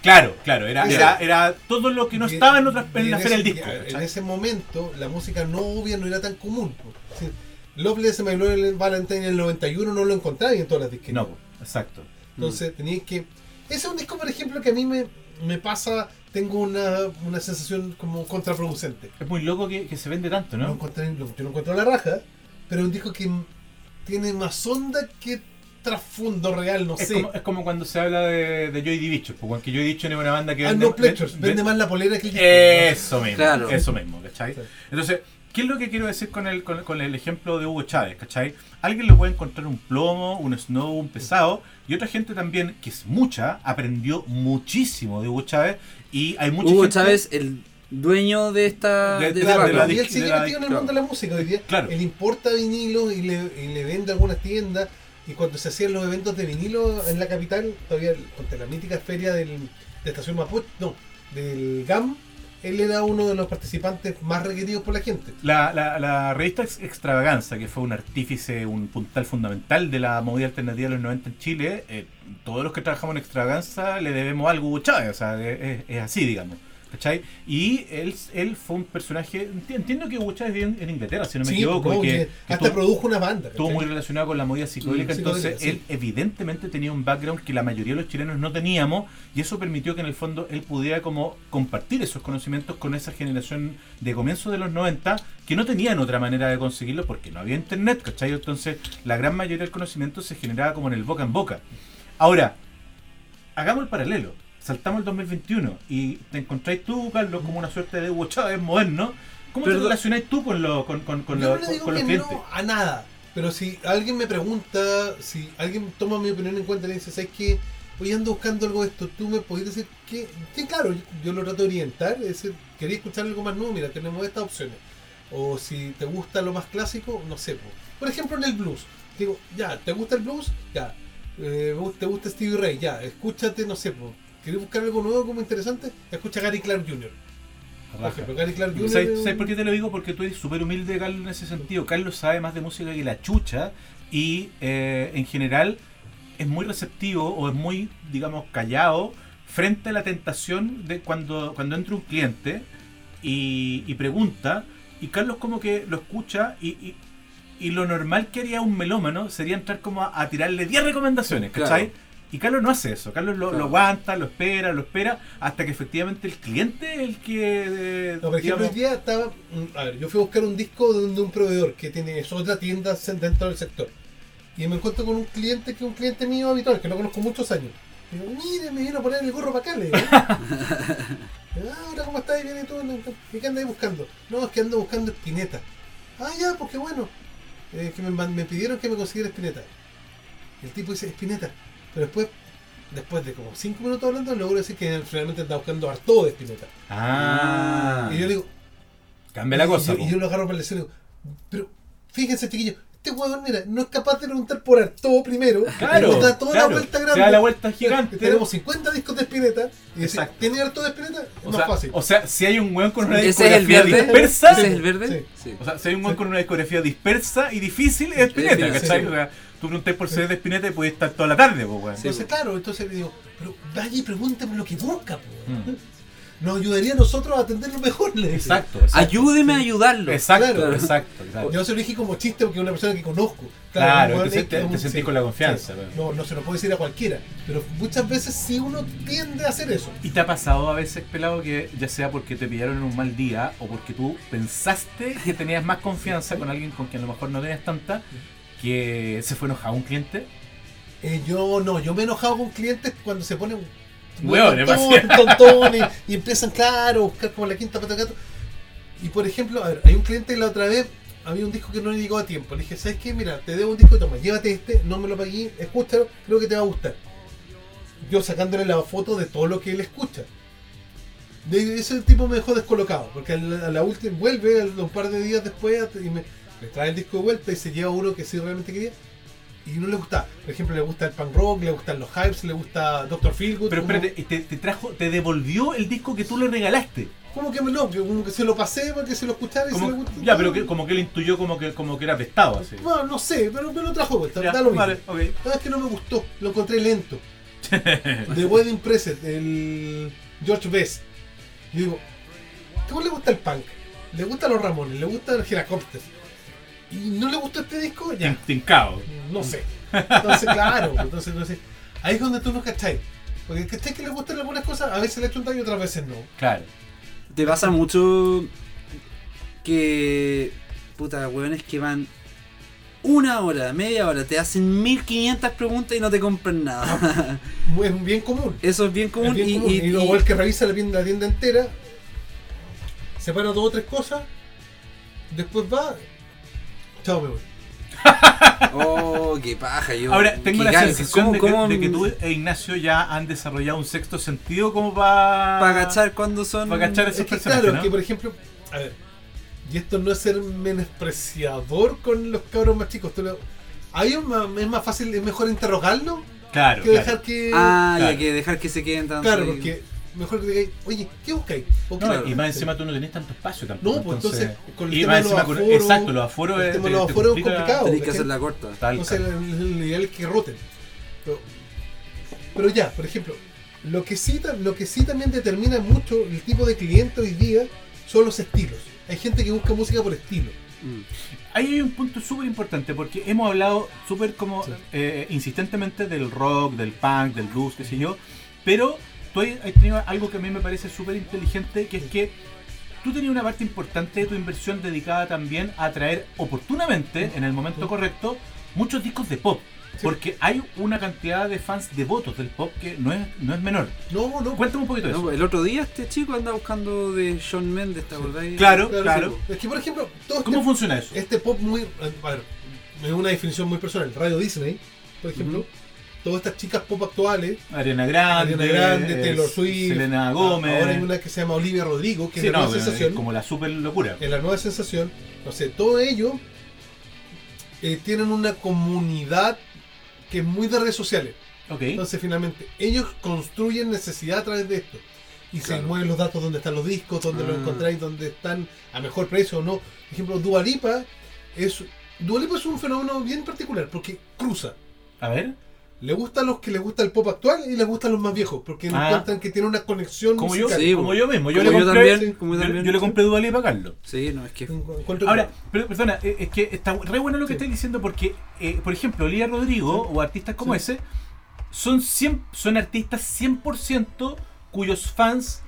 Claro, claro, era, era, era todo lo que no Y- estaba en, otras, en la feria del disco. En ¿cachai? ese momento, la música no obvia no era tan común. decir, Loveless My Valentine en el 91 no lo encontraba en todas las disqueras. No, exacto. Entonces tenías que. Ese es un disco, por ejemplo, que a mí me, me pasa. Tengo una, una sensación como contraproducente. Es muy loco que, que se vende tanto, No ¿no? encontré- lo- yo no encuentro la raja, pero es un disco que tiene más onda que trasfondo real, no Es sé. como, es como cuando se habla de, de Joy Division, pues porque Joy Division es una banda que Ah, vende, no, Plectures, ven- vende más la polera que el disco. Eso mismo, Claro. eso mismo, ¿cachai? Sí. Entonces, ¿qué es lo que quiero decir con el, con, con el ejemplo de Hugo Chávez, ¿cachai? Alguien le puede encontrar un plomo, un snow, un pesado, y otra gente también, que es mucha, aprendió muchísimo de Hugo Chávez, y hay mucha Hugo gente... Chávez, el dueño de esta. De- de, de este la- de la y él sigue de metido en el mundo de la música hoy día. Claro. Él importa vinilo y le, y le vende a algunas tiendas. Y cuando se hacían los eventos de vinilo en la capital, todavía contra la mítica feria del, de Estación Mapocho, no, del GAM, él era uno de los participantes más requeridos por la gente. La, la, la revista Ex- Extravaganza, que fue un artífice, un puntal fundamental de la movida alternativa de los 90 en Chile, eh, todos los que trabajamos en Extravaganza le debemos algo a o sea, es así, digamos. ¿Cachai? Y él, él fue un personaje, enti- entiendo que Hugo Chávez vive en, Inglaterra, si no me Sí, equivoco, no, y que, hasta estuvo- produjo una banda. estuvo muy relacionado con la movida psicodélica, Mm, entonces él evidentemente tenía un background que la mayoría de los chilenos no teníamos y eso permitió que en el fondo él pudiera como compartir esos conocimientos con esa generación de comienzos de los 90 que no tenían otra manera de conseguirlo porque no había internet, ¿cachai? Entonces la gran mayoría del conocimiento se generaba como en el boca en boca. Ahora, hagamos el paralelo. Saltamos el 2021 y te encontráis tú, Carlos, como una suerte de Hugo Chávez moderno. ¿Cómo te Perdón. relacionáis tú con, lo- con, con, con, Yo lo- no le digo con los que clientes? no a nada. Pero si alguien me pregunta, si alguien toma mi opinión en cuenta y le dice, ¿sabes qué? Hoy ando buscando algo de esto, tú me podés decir que, sí, claro, yo, yo lo trato de orientar, es decir, quería escuchar algo más nuevo, mira, tenemos estas opciones. O si te gusta lo más clásico, no sé. po. Por ejemplo, en el blues. Digo, ya, ¿te gusta el blues? Ya. Eh, ¿Te gusta Stevie Ray? Ya, escúchate, no sé. po. ¿Querés buscar algo nuevo como interesante? Escucha a Gary Clark Jr. Por ejemplo, Gary Clark Jr. ¿Sabes, es un- sabes por qué te lo digo? Porque tú eres súper humilde, Carlos, en ese sentido. Carlos sabe más de música que la chucha y eh, en general es muy receptivo o es muy, digamos, callado frente a la tentación de cuando, cuando entra un cliente y, y pregunta y Carlos como que lo escucha y, y- y lo normal que haría un melómano sería entrar como a, a tirarle 10 recomendaciones, ¿cachai? Claro. Y Carlos no hace eso, Carlos lo, Claro. lo aguanta, lo espera, lo espera, hasta que efectivamente el cliente es el que... eh, No, por ejemplo, hoy día estaba. mm, A ver, yo fui a buscar un disco de un, de un proveedor que tiene es otra tienda dentro del sector. Y me encuentro con un cliente que es un cliente mío habitual, que lo conozco muchos años. Y digo, mire, me vino a poner el gorro para acá, le digo. ah, hola, ¿cómo estás? Viene tú. ¿Y qué andas buscando? No, es que ando buscando espineta. Ah, ya, pues qué bueno. Eh, que me, me pidieron que me consiguiera espineta. El tipo dice, espineta. Pero después, después de como 5 minutos hablando, logro decir que finalmente anda buscando harto de espineta. Ah, Y yo le digo, cambia la y cosa. yo- po. Y yo lo agarro para el y digo, pero fíjense, chiquillo, este huevón, mira, no es capaz de preguntar por todo primero. Claro, nos da toda claro, la vuelta se grande. da la vuelta gigante. Tenemos 50 discos de Spinetta y decir, Exacto. ¿tiene harto de Spinetta? Es o más sea, fácil. o sea, si hay un weón con una ¿Ese es el discografía verde? dispersa, ¿Ese es el verde? Sí. Sí. o sea, si hay un weón con una discografía dispersa y difícil, es Spinetta, Sí, ¿cachai? sí. Tú preguntas por CD de Spinetta y puedes estar toda la tarde, pues, weón. Sí. Entonces, claro, entonces le digo, pero vaya y pregúntame lo que busca. Mm. Nos ayudaría a nosotros a atenderlo mejor, le. Exacto, exacto. Ayúdeme a ayudarlo. Exacto, Claro. exacto, exacto. Yo se lo dije como chiste porque es una persona que conozco. Claro, te te- sentís con la confianza, sí. No, no se lo puede decir a cualquiera. Pero muchas veces sí uno tiende a hacer eso. ¿Y te ha pasado a veces, pelado, que ya sea porque te pillaron en un mal día o porque tú pensaste que tenías más confianza con alguien con quien a lo mejor no tenías tanta, que se fue enojado un cliente? Eh, yo no, yo me he enojado con clientes cuando se ponen Weón, tontones, y empiezan, claro, a buscar como la quinta pata de gato. Y por ejemplo, a ver, hay un cliente que la otra vez había un disco que no le llegó a tiempo. Le dije, ¿sabes qué? Mira, te debo un disco, toma, llévate este, no me lo pagué, escúchalo, creo que te va a gustar. Yo sacándole la foto de todo lo que él escucha. De ese tipo me dejó descolocado, porque a la, a la última vuelve a un par de días después y me, trae el disco de vuelta y se lleva uno que sí realmente quería y no le gusta. Por ejemplo, le gusta el punk rock, le gustan los hypes, le gusta Dr. Feelgood. Pero como- espérate, te, te trajo, te devolvió el disco que tú le regalaste. Como que no, como que se lo pasé para que se lo escuchara y Como- se le gustó. ya, pero que, como que él intuyó como que, como que era prestado así. Bueno, no sé, pero me lo trajo vuelta. Ya, da lo mismo. vale. No, es que no me gustó, lo encontré lento. The Wedding Preset, el George Best. Y digo, ¿cómo le gusta el punk? ¿Le gustan los Ramones? ¿Le gusta el Giracopter? ¿Y no le gustó este disco? Ya, Tin- Tincado. no sé. Entonces, claro, entonces sé. Ahí es donde tú no cacháis. Porque el cachai que le gustan algunas cosas, a veces le echa un daño y otras veces no. Claro. Te pasa mucho que. Puta, weones que van una hora, media hora, te hacen 1500 preguntas y no te compran nada. Es bien común. Eso es bien común. Es bien y, común. y- Y, luego el que revisa la tienda, la tienda entera, separa dos o tres cosas, después va, chao, me voy. Oh, qué paja. Yo, Ahora, tengo la sensación ¿cómo- de que, de que tú e Ignacio ya han desarrollado un sexto sentido como para... Para agachar cuando son. Pa' cachar esos Es que personajes, claro, ¿no? que por ejemplo, a ver, y esto no es ser menospreciador con los cabros más chicos, lo- a ellos ma- es más fácil, es mejor interrogarlos Claro, que claro. dejar que... Ah, Claro. ya que dejar que se queden tan. claro, porque mejor que digáis, oye, ¿qué buscáis? No, claro, y más sí. encima tú no tenés tanto espacio tampoco. No, pues entonces, con el y tema más de los encima con- aforos, exacto, los aforos el es- tema te- de los te aforos es complica complicado. Tenés que ¿cachai? hacerla corta. tal, Entonces tal. el, el ideal es que roten. Pero, pero ya, por ejemplo, lo que, sí, lo que sí también determina mucho el tipo de cliente hoy día son los estilos. Hay gente que busca música por estilo. Mm. Ahí hay un punto súper importante porque hemos hablado súper como Sí. eh, insistentemente del rock, del punk, del blues, qué sé yo, pero tú has tenido algo que a mí me parece súper inteligente, que es que tú tenías una parte importante de tu inversión dedicada también a traer oportunamente, en el momento Sí. correcto, muchos discos de pop. Sí. Porque hay una cantidad de fans devotos del pop que no es, no es menor. No, no. Cuéntame un poquito de No, eso. el otro día este chico anda buscando de Shawn Mendes, ¿te acordáis? Claro, claro, claro. sí. Es que, por ejemplo, todo este, ¿Cómo funciona eso? este pop muy. A ver, es una definición muy personal. Radio Disney, por ejemplo. Todas estas chicas pop actuales. Ariana Grande, Ariana Grande, Taylor Swift. Selena Gómez. Ahora hay una que se llama Olivia Rodrigo, que Sí, es la no, nueva sensación. es como la super locura. en la nueva sensación, no sé, todo ello eh, tienen una comunidad que es muy de redes sociales. Ok. Entonces, finalmente, ellos construyen necesidad a través de esto. Y se mueven los datos donde están los discos, donde los Ah. encontráis, donde están a mejor precio o no. Por ejemplo, Dualipa es. Dualipa es un fenómeno bien particular porque cruza. A ver. Le gusta a los que les gusta el pop actual y les gustan los más viejos, porque Ah. encuentran que tiene una conexión Como yo. Sí, como yo mismo. Yo Como le yo compré, también, como yo también. yo le compré Dua Lipa a Carlos. Sí, no, es que. Ahora, pero, perdona, eh, es que está re bueno lo que Sí. estás diciendo porque, eh, por ejemplo, Olivia Rodrigo o artistas como Sí. ese son, 100 son artistas 100% cuyos fans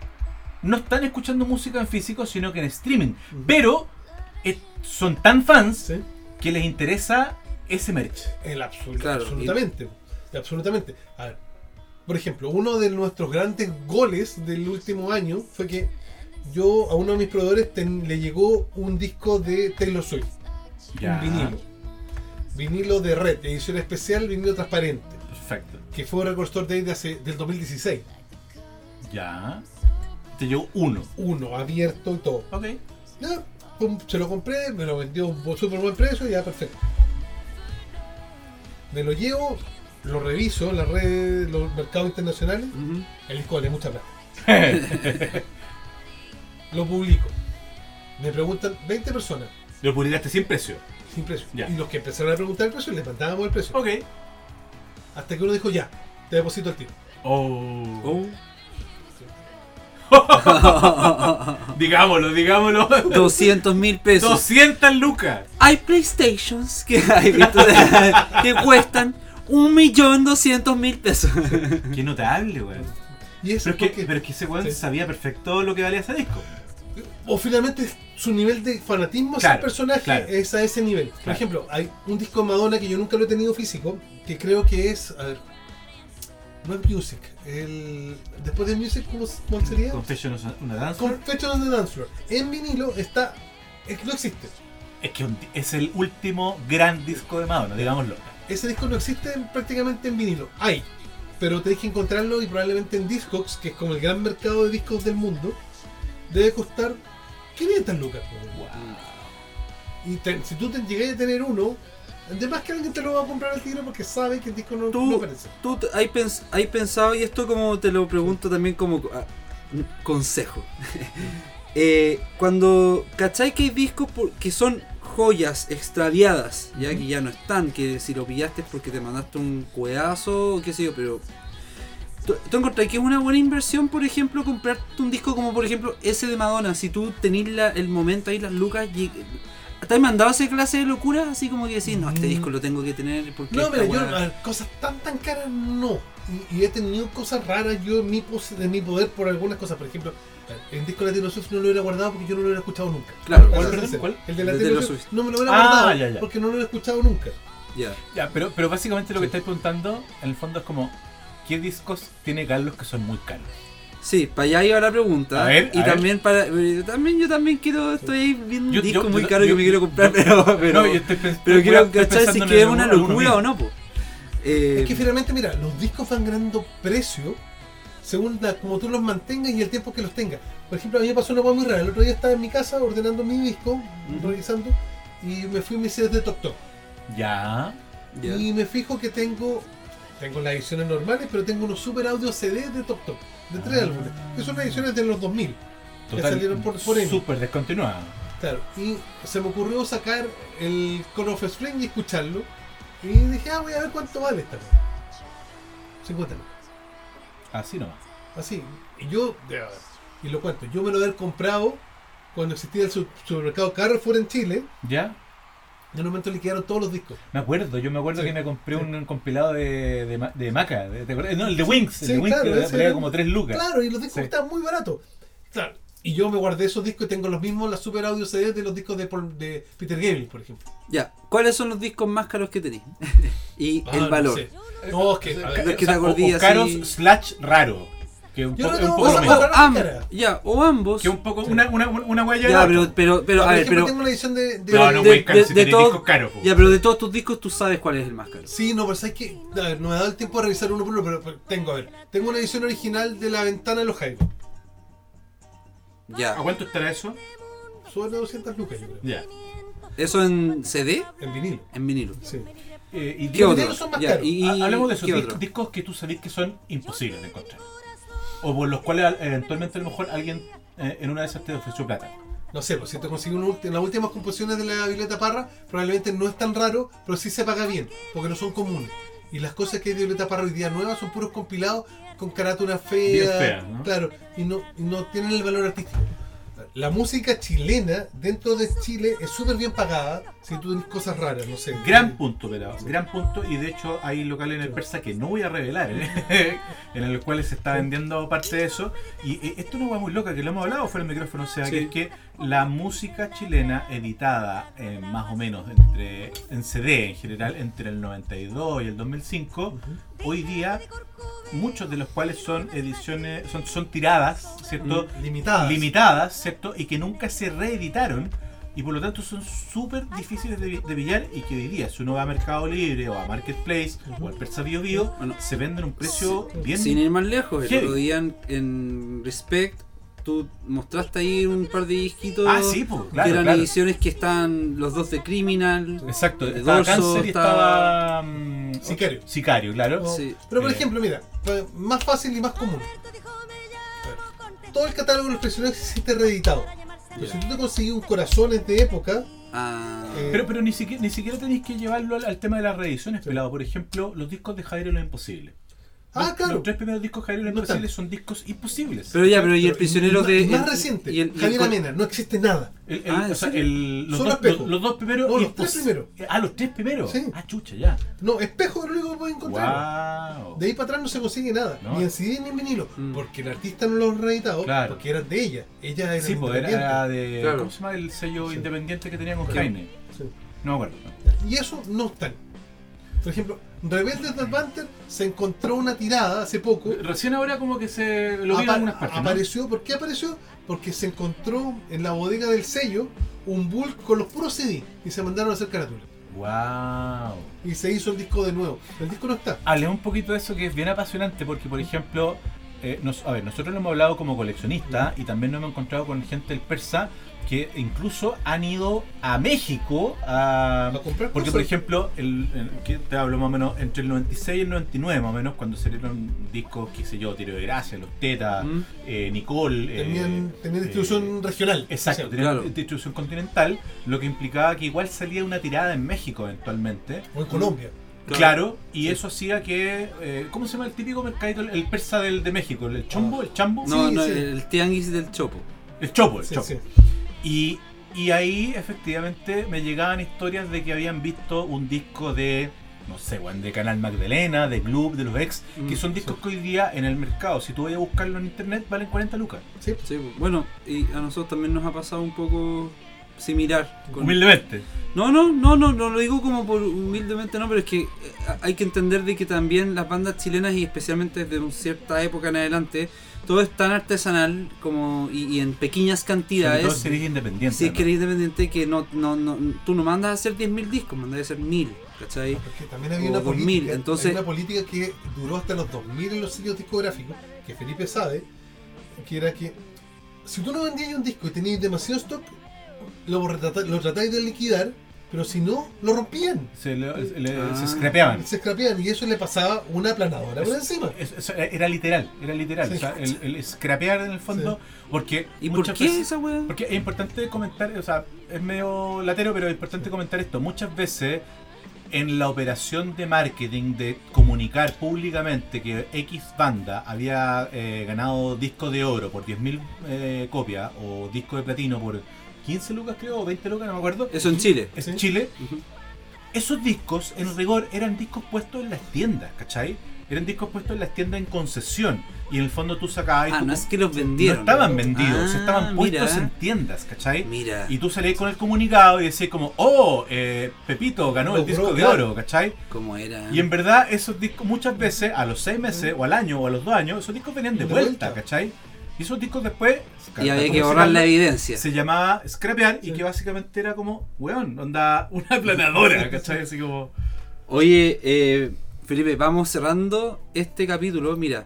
no están escuchando música en físico, sino que en streaming. Pero eh, son tan fans Sí. que les interesa ese merch. El absolu- Claro, absolutamente. Absolutamente. A ver, por ejemplo, uno de nuestros grandes goles del último año fue que yo a uno de mis proveedores ten- le llegó un disco de Taylor Swift, Ya. un vinilo. Vinilo de red, edición especial, vinilo transparente, Perfecto. que fue un Record Store Day de hace, del 2016. Ya. Te llegó uno. Uno, abierto y todo. Ok. Ya, pum, se lo compré, me lo vendió a un súper buen precio, ya perfecto. Me lo llevo, lo reviso en las redes, los mercados internacionales. Ujú. El disco vale mucha plata. lo publico. Me preguntan 20 personas. Lo publicaste sin precio. sin precio. Ya. Y los que empezaron a preguntar el precio, les mandábamos el precio. Ok. Hasta que uno dijo, ya, te deposito el tiro. Oh. Oh. Digámoslo, digámoslo. 200 mil pesos. 200 lucas. Hay PlayStations que, hay, que cuestan 1.200.000 pesos. Qué notable, weón. Y eso Pero es que, pero es que ese weón Sí. sabía perfecto lo que valía ese disco. O finalmente su nivel de fanatismo hacia Claro, el personaje claro. es a ese nivel. Por ejemplo, hay un disco de Madonna que yo nunca lo he tenido físico, que creo que es. A ver. No es Music. El, después de Music, ¿cómo, cómo sería? Confession of una danza. Confession on the Dance Floor. En vinilo está. Es que no existe. Es que un- es el último gran disco de Madonna, digámoslo. Ese disco no existe en- prácticamente en vinilo. Hay. Pero tenéis que encontrarlo y probablemente en Discogs, que es como el gran mercado de discos del mundo, debe costar 500 lucas. Y te- si tú te llegas a tener uno, además que alguien te lo va a comprar al tiro porque sabe que el disco no, Tú- no aparece. ¿Tú hay, pens- hay pensado, y esto como te lo pregunto también como ah, consejo? Eh, cuando, ¿cachai que hay discos por- que son joyas extraviadas, ya que ya no están, que si lo pillaste es porque te mandaste un cuedazo o qué sé yo, pero... ¿Tú, tú encontrás que es una buena inversión, por ejemplo, comprarte un disco como por ejemplo ese de Madonna? Si tú tenés la- el momento ahí, las lucas, y, ¿te has mandado esa clase de locura? Así como que decís, no, este Mm. disco lo tengo que tener porque... No, mira, yo cosas tan tan caras no. Y, y he tenido cosas raras yo en mi, en mi poder por algunas cosas. Por ejemplo, el disco de Taylor Swift no lo hubiera guardado porque yo no lo hubiera escuchado nunca. Claro, ¿cuál. El de la De Taylor Swift Swift. no me lo hubiera Ah, guardado ya, ya. porque no lo hubiera escuchado nunca. Ya. Ya, pero, pero básicamente lo que estáis preguntando, en el fondo es como, ¿qué discos tiene Carlos que son muy caros? Sí, para allá iba la pregunta. A ver, y a también para. eh, También yo también quiero. Estoy ahí viendo Yo- un disco yo- muy yo- caro yo- que me quiero comprar, yo- pero. Pero, no, yo estoy, pens- pero estoy- quiero estoy cachar si es que es una locura o no, po. Eh, Es que finalmente, mira, los discos van ganando precio según la- como tú los mantengas y el tiempo que los tengas. Por ejemplo, a mí me pasó una cosa muy rara. El otro día estaba en mi casa ordenando mi disco, Ujú. revisando, y me fui a mis CDs de Tok Tok. Ya. Y me fijo que tengo tengo las ediciones normales, pero tengo unos super audio CD de Tok Tok, de tres Ah. álbumes, que son ediciones de los 2000. Total, salieron por- por EMI. súper descontinuado. Claro, y se me ocurrió sacar el Call of Spring y escucharlo. Y dije, ah, voy a ver cuánto vale esta cosa. 50 lucas. Así nomás. Así. Y yo, y lo cuento, yo me lo había comprado cuando existía el supermercado Carrefour en Chile. ¿Ya? En un momento liquidaron todos los discos. Me acuerdo, yo me acuerdo Sí, que me compré sí. un, compilado de, de, de Maca. de- no, el de Wings. el Sí, de Wings claro, que ese valía como 3 lucas. Claro, y los discos estaban muy baratos. Claro. Y yo me guardé esos discos y tengo los mismos, las super audio CD de los discos de, Paul- de Peter Gabriel, por ejemplo. Ya. ¿Cuáles son los discos más caros que tenéis? y Ah, el no valor. sé. No, es que. a ver, No es que O sea, te o- acordí o así- caros slash raro. Que un, po- no un poco cara. ya, o ambos. Que un poco, una, una, una guaya Ya, de pero, pero, pero, a ver, pero. tengo una edición de. de- No, no, de- caro, de- si de tenés todo- discos caros. Ya, pero de todos tus discos tú sabes cuál es el más caro. Sí, no, pero sabes que. A ver, no me ha dado el tiempo de revisar uno por uno, pero, pero tengo, a ver. Tengo una edición original de La Ventana de los Jaivos. Ya. ¿A cuánto estará eso? Sobre 200 lucas, yo creo. Ya. ¿Eso en CD? En vinilo. En vinilo. Sí. Eh, y ¿Qué otro? son más Ya, caros. y- Ha- Hablemos de esos discos que tú sabés que son imposibles de encontrar. O por los cuales al- eventualmente a lo mejor alguien eh, en una de esas te ofreció plata. No sé, pues si te consigo una ulti- las últimas composiciones de la Violeta Parra, probablemente no es tan raro, pero sí se paga bien, porque no son comunes. Y las cosas que hay de Violeta Parra hoy día nuevas son puros compilados con carátula fea. Bien feas, ¿no? Claro, y no, y no tienen el valor artístico. La música chilena dentro de Chile es súper bien pagada si tú tienes cosas raras, no sé. Gran punto, pelado. Gran punto. Y de hecho hay locales en el Persa que no voy a revelar, ¿eh? en el cual se está vendiendo parte de eso. Y eh, esto es una hueá muy loca que lo hemos hablado fuera del micrófono. O sea, Sí. que es que la música chilena editada en más o menos entre en CD en general entre el 92 y el 2005, hoy día muchos de los cuales son ediciones, son, son tiradas, ¿cierto? Limitadas. limitadas, ¿cierto? Y que nunca se reeditaron y por lo tanto son súper difíciles de, de pillar y que hoy día si uno va a Mercado Libre o a Marketplace o al Persa Bio Bio Bueno, se venden a un precio bien... Sin ir más lejos, el otro día en, en Respect tú mostraste ahí un par de disquitos Ah, sí, pues, que claro, eran claro. ediciones que están los dos de Criminal. Exacto, de estaba Dorso, Cáncer y estaba- estaba... mm, Sicario. Sicario, claro. Sí. Pero por Eh. ejemplo, mira, pa- más fácil y más común. Todo el catálogo de los prisioneros existe reeditado. Pero si tú te consigues un corazones de época, Ah, Eh, Pero, pero ni siquiera, ni siquiera tenéis que llevarlo al, al tema de las reediciones, Sí. pelado. Por ejemplo, los discos de Jairo Lo Imposible. Ah, Los- claro. Los tres primeros discos de Jairo Lo No son discos imposibles. pero ya, pero y el prisionero y de. Más, el- reciente, y el- y el Javier Amena, no existe nada. El- el- Ah, ¿en o sea, serio? el- los, Solo dos, espejo. los, los dos primeros. No, los tres primeros. Ah, los tres primeros. Sí. Ah, chucha, ya. No, espejo es lo único que puedes encontrar. Wow. De ahí para atrás no se consigue nada, No. ni en CD ni en vinilo, Mm. porque el artista no lo ha reeditado, Claro. porque eran de ella. Ella era Sí, pues era, independiente. era de. Claro. ¿Cómo se llama el sello Sí. independiente que tenía con. Jaime? Sí. No me acuerdo. Y eso no están. Por ejemplo, Rebeldes del Banter se encontró una tirada hace poco. Recién ahora como que se lo vi en algunas partes. ¿no? apareció, ¿por qué apareció? Porque se encontró en la bodega del sello un bulk con los puros CD y se mandaron a hacer carátulas. Wow. Y se hizo el disco de nuevo. El disco no está. Hablé un poquito de eso que es bien apasionante porque, por ejemplo, eh, nos- a ver, nosotros lo hemos hablado como coleccionistas y también nos hemos encontrado con gente del Persa que incluso han ido a México a... A comprar Porque, cosas. por ejemplo, el, el- que te hablo más o menos entre el 96 y el 99, más o menos, cuando salieron discos, qué sé yo, Tiro de Gracia, Los Tetas, Mm. eh, Nicole... eh, Tenían, eh, distribución regional. Exacto, O sea, tenían Claro. distribución continental, lo que implicaba que igual salía una tirada en México eventualmente. O en Colombia. Claro. Claro, y eso hacía que. eh, ¿Cómo se llama el típico mercadito? El, el persa del, de México, el chombo, el chambo. No, Sí, no, sí. el tianguis del chopo. El chopo, el Sí, chopo. sí. Y, y ahí efectivamente me llegaban historias de que habían visto un disco de. No sé, weón, de Canal Magdalena, de Club, de los ex, que Mm, son discos que hoy día en el mercado, si tú vas a buscarlo en internet, valen 40 lucas. Sí. Sí, bueno, y a nosotros también nos ha pasado un poco similar. con- Humildemente. No, no, no, no, no lo digo como por humildemente, no, pero es que eh, hay que entender de que también las bandas chilenas y especialmente desde una cierta época en adelante, todo es tan artesanal como y, y en pequeñas Sobre todo cantidades. si eres independiente. Si es que ¿no? eres independiente que no, no, no, tú no mandas a hacer 10.000 discos, mandas a hacer 1.000, ¿cachai? Porque también había una 2000, política, entonces- había una política que duró hasta los 2000 en los sitios discográficos, que Felipe sabe, que era que si tú no vendías un disco y tenías demasiado stock, lo, lo tratáis de liquidar, pero si no, lo rompían. Se, le- le- Ah. se scrapeaban. Se scrapeaban y eso le pasaba una aplanadora por encima. Era literal, era literal. Sí. O sea, el, el scrapear en el fondo, porque ¿Y por muchas qué veces- esa weá? Porque es importante comentar, o sea, es medio latero, pero es importante comentar esto. Muchas veces en la operación de marketing de comunicar públicamente que X banda había eh, ganado disco de oro por 10.000 eh, copias o disco de platino por 15 lucas creo o 20 lucas, no me acuerdo. Eso en Chile. Es Sí. Chile. Ujú. Esos discos, en rigor, eran discos puestos en las tiendas, ¿cachai? Eran discos puestos en las tiendas en concesión. Y en el fondo tú sacabas... y Ah, tú- no es que los no vendieron. estaban vendidos, Ah, estaban puestos mira. en tiendas, ¿cachai? Mira. Y tú salías con el comunicado y decías como, oh, eh, Pepito ganó el disco de oro, ¿cachai? ¿Cómo era? Y en verdad esos discos muchas veces, a los seis meses, o al año, o a los dos años, esos discos venían de, De vuelta, vuelta. ¿cachai? Y esos discos después... Y había que ¿cómo se borrar la llama? evidencia. Se llamaba Scrapear y que básicamente era como, weón, onda, una aplanadora, ¿cachai? Así como... Oye, eh, Felipe, vamos cerrando este capítulo. Mira,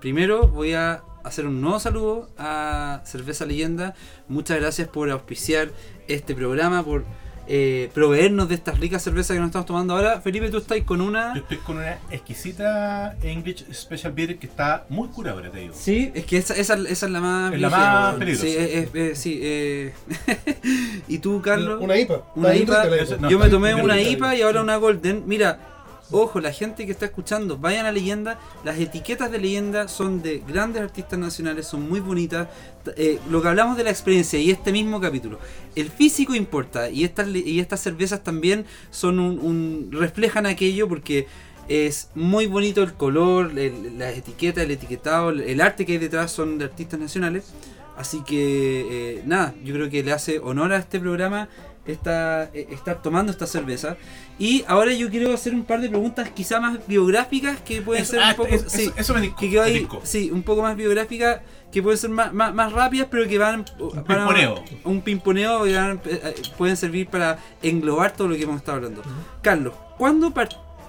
primero voy a hacer un nuevo saludo a Cerveza Leyenda. Muchas gracias por auspiciar este programa, por eh, proveernos de estas ricas cervezas que nos estamos tomando ahora. Felipe, tú estás con una... Yo estoy con una exquisita English Special Beer que está muy curadora, te digo. Sí, es que esa, esa, esa es la más... Es la más peligrosa. Sí, eh, eh, sí eh. ¿Y tú, Carlos? Una IPA. Una IPA. Yo me tomé una. IPA y ahora una Golden. Mira, ojo, la gente que está escuchando, vayan a leyenda. Las etiquetas de leyenda son de grandes artistas nacionales, son muy bonitas. Eh, lo que hablamos de la experiencia y este mismo capítulo, el físico importa y estas, y estas cervezas también son un, reflejan aquello porque es muy bonito el color, las etiquetas, el etiquetado, el, el arte que hay detrás son de artistas nacionales. Así que eh, nada, yo creo que le hace honor a este programa esta, eh, estar tomando esta cerveza. Y ahora yo quiero hacer un par de preguntas quizá más biográficas que pueden Eso, ser ah, un poco... eso- sí, eso- eso me disco, que quedó me ahí, disco. sí, un poco más biográficas que pueden ser más, más, más rápidas, pero que van... Un van a- pimponeo. un pimponeo que van- eh, pueden servir para englobar todo lo que hemos estado hablando. Carlos, ¿cuándo.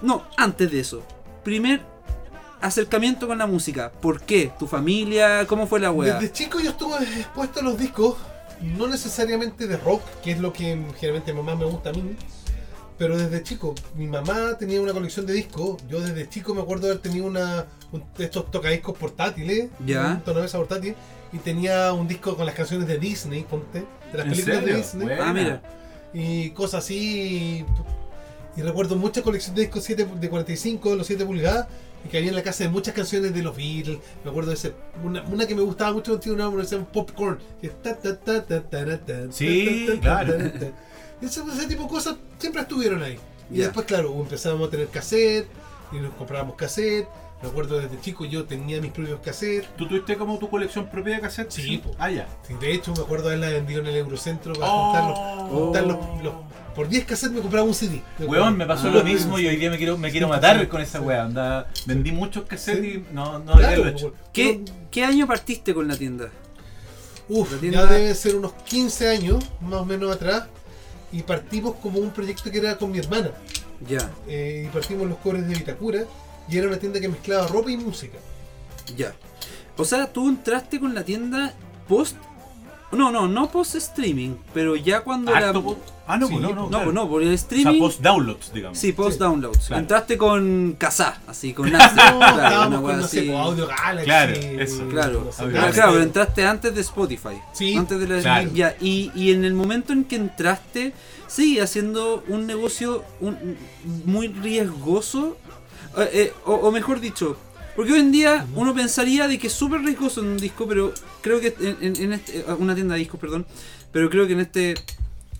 No, antes de eso. Primer acercamiento con la música. ¿Por qué? ¿Tu familia? ¿Cómo fue la wea? Desde chico yo estuve expuesto a los discos, no necesariamente de rock, que es lo que generalmente más me gusta a mí, pero desde chico. Mi mamá tenía una colección de discos, yo desde chico me acuerdo de haber tenido una, un- de estos tocadiscos portátiles, Ya. un tornamesa portátil, y tenía un disco con las canciones de Disney, ponte, de las ¿En películas serio? de Disney. Ah, mira. y cosas así. Y, y recuerdo muchas colecciones de discos 7 de 45, los 7 pulgadas, que había en la casa de muchas canciones de los Beatles. Me acuerdo de ese, una, una que me gustaba mucho, tiene una que se llama Popcorn. que es ta, ta, ta, ta, ta, ta, Sí, claro. ese, ese tipo de cosas siempre estuvieron ahí. Y después, claro, empezamos a tener cassette, y nos comprábamos cassette. Me acuerdo desde chico yo tenía mis propios cassettes. ¿Tú tuviste como tu colección propia de cassette? Sí, po. Ah, ya. Sí, De hecho, me acuerdo haberla vendido en el Eurocentro para Oh. juntar los- los- por 10 cassettes me compraba un CD. Weón, me pasó Ah. lo mismo y hoy día me quiero, me quiero Sí, matar sí, con esa sí. weá. Anda, vendí muchos cassettes Sí. y no, no Claro, haberlo hecho. ¿Qué, ¿Qué año partiste con la tienda? Uf, La ya tienda- debe ser unos 15 años, más o menos atrás. Y partimos como un proyecto que era con mi hermana. Ya, Eh, y partimos los cobres de Vitacura. Y era una tienda que mezclaba ropa y música. ya. O sea, tú entraste con la tienda post. No, no, no post streaming, pero ya cuando la. Harto po- Ah, no, Sí, pues no, no. No, claro. pues no, por el O sea, streaming. post downloads, digamos. Sí, post Sí. downloads. Claro. Entraste con Kazaa, así, con. No, claro, una no sé, Audio Galaxy. Claro, eso. Claro, no sé, Pero Galaxy. claro, pero entraste antes de Spotify. Sí, Antes de la claro. ya, y, y en el momento en que entraste, sí, haciendo un negocio un- muy riesgoso. Eh, eh, o, o mejor dicho, porque hoy en día uno pensaría de que es súper riesgoso en un disco, pero creo que en, en- en este, eh, una tienda de discos, perdón, pero creo que en este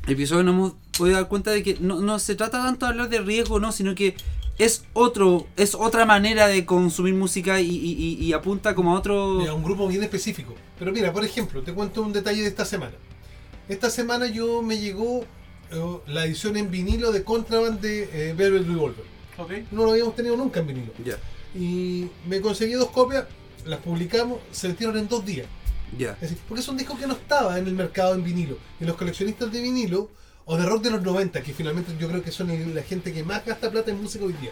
episodio nos hemos podido dar cuenta de que no, no se trata tanto de hablar de riesgo, no, sino que es otro, es otra manera de consumir música y, y- y- y apunta como a otro. a un grupo bien específico. Pero mira, por ejemplo, te cuento un detalle de esta semana. Esta semana yo me llegó eh, la edición en vinilo de Contraband de eh, Velvet Revolver. No lo habíamos tenido nunca en vinilo. Ya, Y me conseguí dos copias, las publicamos, se vendieron en dos días. ya. Es decir, porque es un disco que no estaba en el mercado en vinilo. Y los coleccionistas de vinilo, o de rock de los 90, que finalmente yo creo que son la gente que más gasta plata en música hoy día.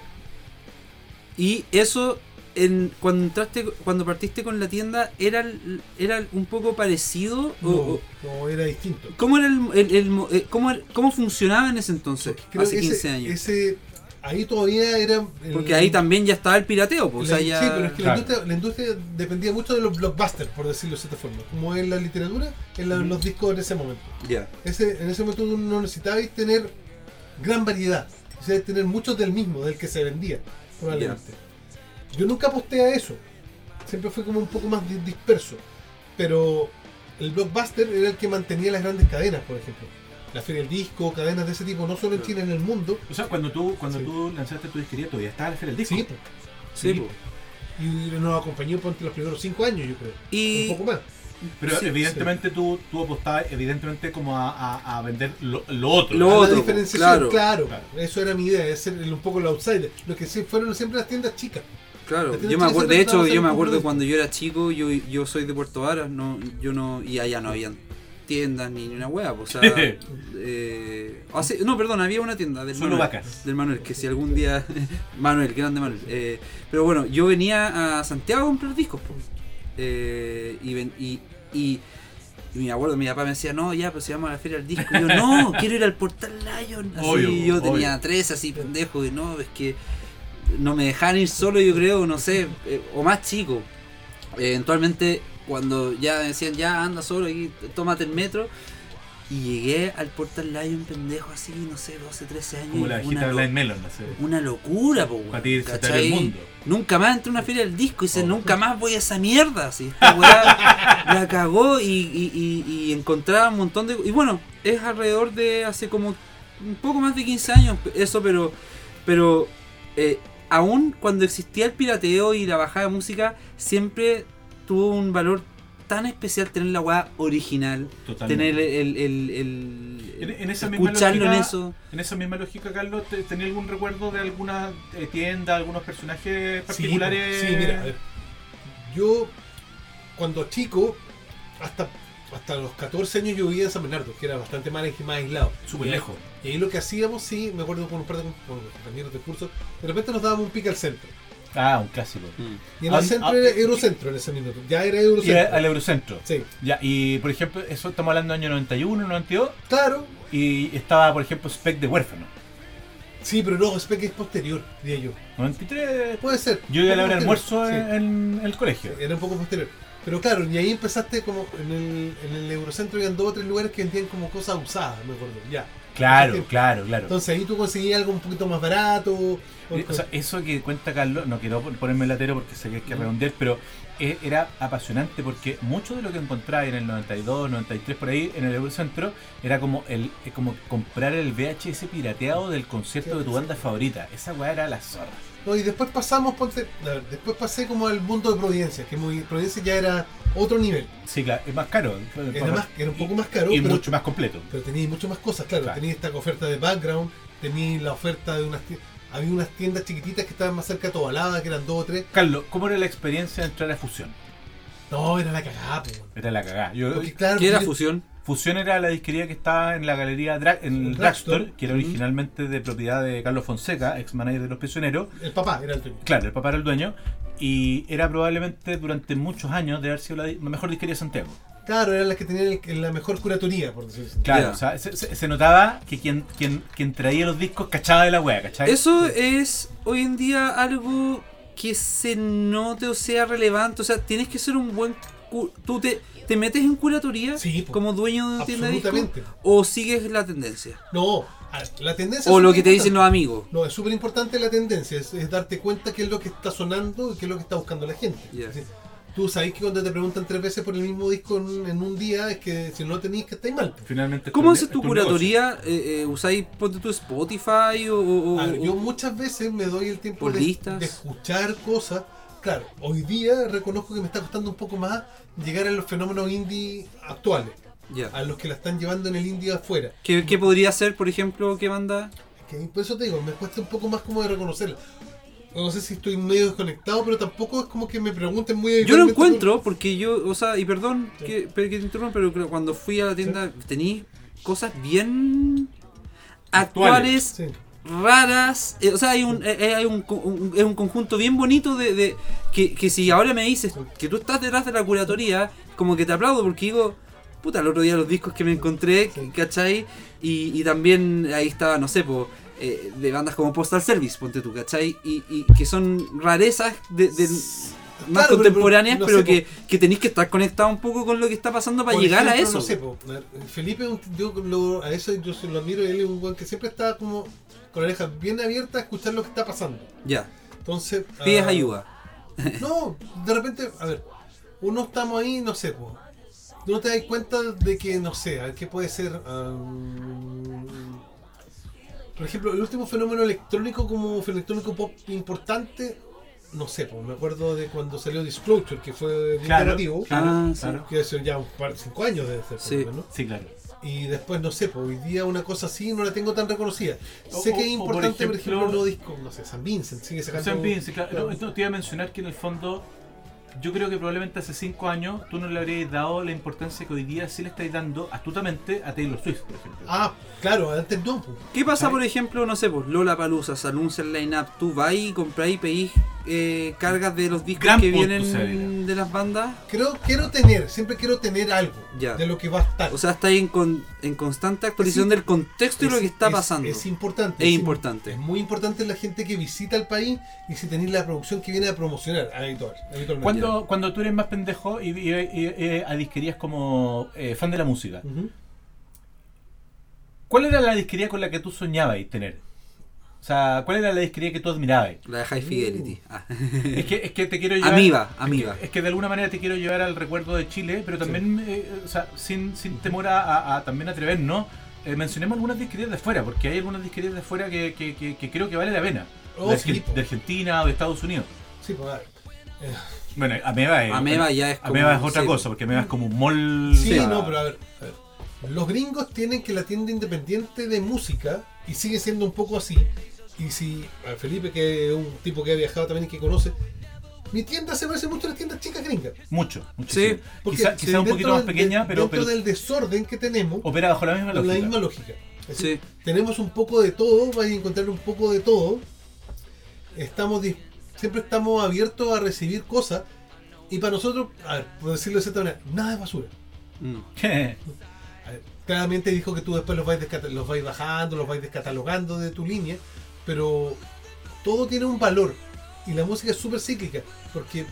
Y eso, en, cuando entraste, cuando partiste con la tienda, ¿era, el- era un poco parecido? O- No, o- no, era distinto. ¿Cómo, era el, el- el mo- eh, cómo, era- cómo funcionaba en ese entonces? Creo hace que 15 ese, años. ese- ahí todavía era... el- Porque ahí también ya estaba el pirateo. Pues, o la- sea, ya... Sí, pero es que Claro. la, industria, la industria dependía mucho de los blockbusters, por decirlo de cierta forma. Como en la literatura, en la- Ujú. los discos en ese momento. Ya. Ese, en ese momento no necesitabais tener gran variedad. Necesitabais tener muchos del mismo, del que se vendía, probablemente. Yo nunca aposté a eso. Siempre fue como un poco más di- disperso. Pero el blockbuster era el que mantenía las grandes cadenas, por ejemplo. La Feria del Disco, cadenas de ese tipo, no solo en Chile, en el mundo. O sea, cuando tú, cuando Sí. tú lanzaste tu disquería, todavía estaba la feria del disco. Sí, po. Sí, Sí, po. Y nos acompañó por los primeros cinco años, yo creo. Y, Un poco más. Pero Sí, evidentemente tú, tú apostabas evidentemente como a, a- a vender lo, lo otro. Lo otro, diferenciación, claro. claro, Eso era mi idea, es ser un poco el outsider. Lo que sí fueron siempre las tiendas chicas. Claro, yo me acuerdo, de hecho, yo me acuerdo cuando yo era chico, yo, yo soy de Puerto Varas, no, yo no, y allá no habían tiendas ni, ni una hueá, o sea, eh, hace- no, perdón, había una tienda del Solo Manuel, vacas. del Manuel, que si algún día, Manuel, grande Manuel, eh, pero bueno, yo venía a Santiago a comprar discos, pues, eh, y, ven- y, y, y mi abuelo, mi papá me decía, no, ya, pues si vamos a la feria del disco, y yo, no, quiero ir al Portal Lion, así, Obvio, yo tenía obvio. tres así, pendejo, y no, es que no me dejaban ir solo, yo creo, no sé, eh, o más chico. Eh, eventualmente, cuando ya decían, ya anda solo y tómate el metro, y llegué al Portal Lion, pendejo, así, no sé, 12, 13 años. Como la una, lo- Melon. no sé. una locura, po, weón, el mundo. Nunca más entré a una feria del disco y dice, Oh. nunca más voy a esa mierda. Así, esta weá la cagó y, y, y, y encontraba un montón de. Y bueno, es alrededor de hace como un poco más de 15 años eso, pero. Pero. eh, aún cuando existía el pirateo y la bajada de música, siempre tuvo un valor tan especial tener la weá original. Totalmente. Tener el. el, el- En- en esa misma escucharlo en lógica- eso. En esa misma lógica, Carlos, ¿te- ¿tenía algún recuerdo de alguna eh, tienda, algunos personajes particulares? Sí, sí, mira, a ver, yo cuando chico, hasta, hasta los 14 años yo vivía en San Bernardo, que era bastante más, más aislado. Súper lejos. Y ahí lo que hacíamos, sí, me acuerdo con un par de com- con los compañeros de curso, de repente nos dábamos un pique al centro. Ah, un clásico. Mm. Y en Ah, el centro ah, era Eurocentro en ese minuto. Ya era Y Eurocentro. al Eurocentro. Sí, Ya, y por ejemplo, eso estamos hablando del año 91, 92, claro. y estaba, por ejemplo, Spec de Huérfano. Sí, pero no, Spec es posterior, diría yo. 93. Puede ser. Yo iba a la Un hora poco de almuerzo posterior, sí. en, en el colegio. Era un poco posterior. Pero claro, y ahí empezaste como en el, en el Eurocentro habían dos o tres lugares que vendían como cosas usadas, me acuerdo. Ya. Claro, claro, claro. Entonces ahí tú conseguías algo un poquito más barato. o- Eh, O sea, eso que cuenta Carlos, no quiero ponerme latero porque sé que hay que redondear, pero era apasionante porque mucho de lo que encontraba en el 92, 93 por ahí en el Eurocentro era como el eh, como comprar el VHS pirateado del concierto de tu banda favorita. Esa weá era la zorra. No, y después pasamos, ponte, ver, después pasé como al mundo de Providencia, que muy, Providencia ya era otro nivel. Sí, claro, es más caro. Era, más, era un poco más caro, y pero, mucho más completo. pero tenía mucho más cosas, claro. Claro. Tenía esta oferta de background, tenía la oferta de unas tie- Había unas tiendas chiquititas que estaban más cerca de Tobalaba, que eran dos o tres. Carlos, ¿cómo era la experiencia de entrar a Fusión? No, era la cagada, po. Era la cagada. Yo, Porque, claro, ¿Qué era yo- fusión? Fusión era la disquería que estaba en la galería Dra- en el Dragstore, que era originalmente de propiedad de Carlos Fonseca, ex manager de los prisioneros. El papá era el dueño. Claro, el papá era el dueño. Y era probablemente durante muchos años de haber sido la mejor disquería de Santiago. Claro, eran las que tenían el- la mejor curatoría, por decirlo así. Claro, o sea, se, se- se notaba que quien, quien, quien traía los discos cachaba de la wea, ¿cachai? Eso es hoy en día algo que se note o sea relevante. O sea, tienes que ser un buen. cu- Tú te, te metes en curatoría Sí, como dueño de una tienda de o sigues la tendencia. No, la tendencia. O lo que te dicen los amigos. No, es súper importante la tendencia, es, es darte cuenta qué es lo que está sonando y qué es lo que está buscando la gente. Es decir, tú sabes que cuando te preguntan tres veces por el mismo disco en, en un día, es que si no lo tenéis que estáis mal. Finalmente. ¿Cómo haces es tu curatoría? Eh, eh, ¿Usáis, ponte tu Spotify o, o- A ver, o- yo muchas veces me doy el tiempo de, escuchar cosas. Claro, hoy día reconozco que me está costando un poco más llegar a los fenómenos indie actuales, Ya. a los que la están llevando en el indie afuera. ¿Qué, qué podría ser, por ejemplo, qué banda? Que por eso te digo, me cuesta un poco más como de reconocerla. No sé si estoy medio desconectado, pero tampoco es como que me pregunten muy Yo lo por- encuentro porque yo, o sea, y perdón Sí. que, pero que te interrumpa, pero cuando fui a la tienda tenéis cosas bien actuales, Sí. raras. eh, o sea, hay un, eh, eh, hay un, un- es un conjunto bien bonito de, de- que, que si ahora me dices que tú estás detrás de la curatoría, como que te aplaudo porque digo, puta, el otro día los discos que me encontré, Sí. ¿cachai? Y, y también ahí estaba, no sé, po, eh, de bandas como Postal Service, ponte tú, ¿cachai? Y, y que son rarezas de, de- más Claro, contemporáneas, pero pero, no sé, que, que tenéis que estar conectado un poco con lo que está pasando para llegar a eso. No sé, po, Felipe, yo lo- a eso yo se lo admiro, él es un buen que siempre está como con la oreja bien abierta a escuchar lo que está pasando. Ya, Entonces. pides ah, ayuda. No, de repente, a ver, uno estamos ahí, no sé, po, no te das cuenta de que, no sé, a ver, ¿qué puede ser? Am, por ejemplo, el último fenómeno electrónico como electrónico pop importante, no sé, pues me acuerdo de cuando salió Disclosure, que fue Claro, claro, Ah, claro. que hace ya un par, cinco años debe ser, por Sí. ¿no? Sí, claro. Y después, no sé, pues hoy día una cosa así no la tengo tan reconocida. O- sé que es importante, por ejemplo, los discos, no sé, San Vincent sigue sacando... San Vincent, claro. No, te iba a mencionar que en el fondo, yo creo que probablemente hace 5 años tú no le habrías dado la importancia que hoy día sí le estáis dando astutamente a Taylor Swift, por ejemplo. Ah, claro, antes no. ¿Qué pasa, por ejemplo, no sé, pues Lola Palusa, se anuncia el line-up, tú vas y compráis y pedís eh, cargas de los discos Gran que vienen de las bandas? Creo, quiero tener, siempre quiero tener algo Ya. de lo que va a estar. O sea, estáis en, con- en constante actualización del contexto y lo que está es- pasando. Es, importante. Es importante. Es muy importante la gente que visita el país y si tenéis la producción que viene a promocionar habitual, habitualmente. Cuando, cuando tú eres más pendejo y, y, y- y- a disquerías como eh, fan de la música. ¿cuál era la disquería con la que tú soñabas tener? O sea, ¿cuál era la disquería que tú admirabas? La de High Fidelity. Ah. Es que, es que te quiero llevar. Es que- amiba. Es que, de alguna manera te quiero llevar al recuerdo de Chile, pero también, eh, o sea, sin, sin temor a, a- a también atrevernos, eh, mencionemos algunas disquerías de fuera, porque hay algunas disquerías de fuera que, que- que- que creo que vale la pena. Oh, de, sí, Argentina o de Estados Unidos. Sí, pues, a ver. Eh, Bueno, Ameba es, Ameba ya es como- Ameba es otra sí. cosa, porque Ameba es como un mall. sí, no, pero a ver, a ver. Los gringos tienen que la tienda independiente de música, y sigue siendo un poco así, y si a Felipe, que es un tipo que ha viajado también y que conoce, mi tienda se parece mucho a las tiendas chicas gringas. Mucho, Sí, muchísimo. Porque Quizá, quizá un poquito más pequeña, de- pero, dentro pero del desorden que tenemos, opera bajo la misma con lógica. la misma lógica. Es decir, Sí. tenemos un poco de todo, vais a encontrar un poco de todo. Estamos dis- siempre estamos abiertos a recibir cosas. Y para nosotros, a ver, por decirlo de cierta manera, nada es basura. Mm. A ver, claramente dijo que tú después los vais, los vais bajando, los vais descatalogando de tu línea, pero todo tiene un valor. Y la música es súper cíclica, porque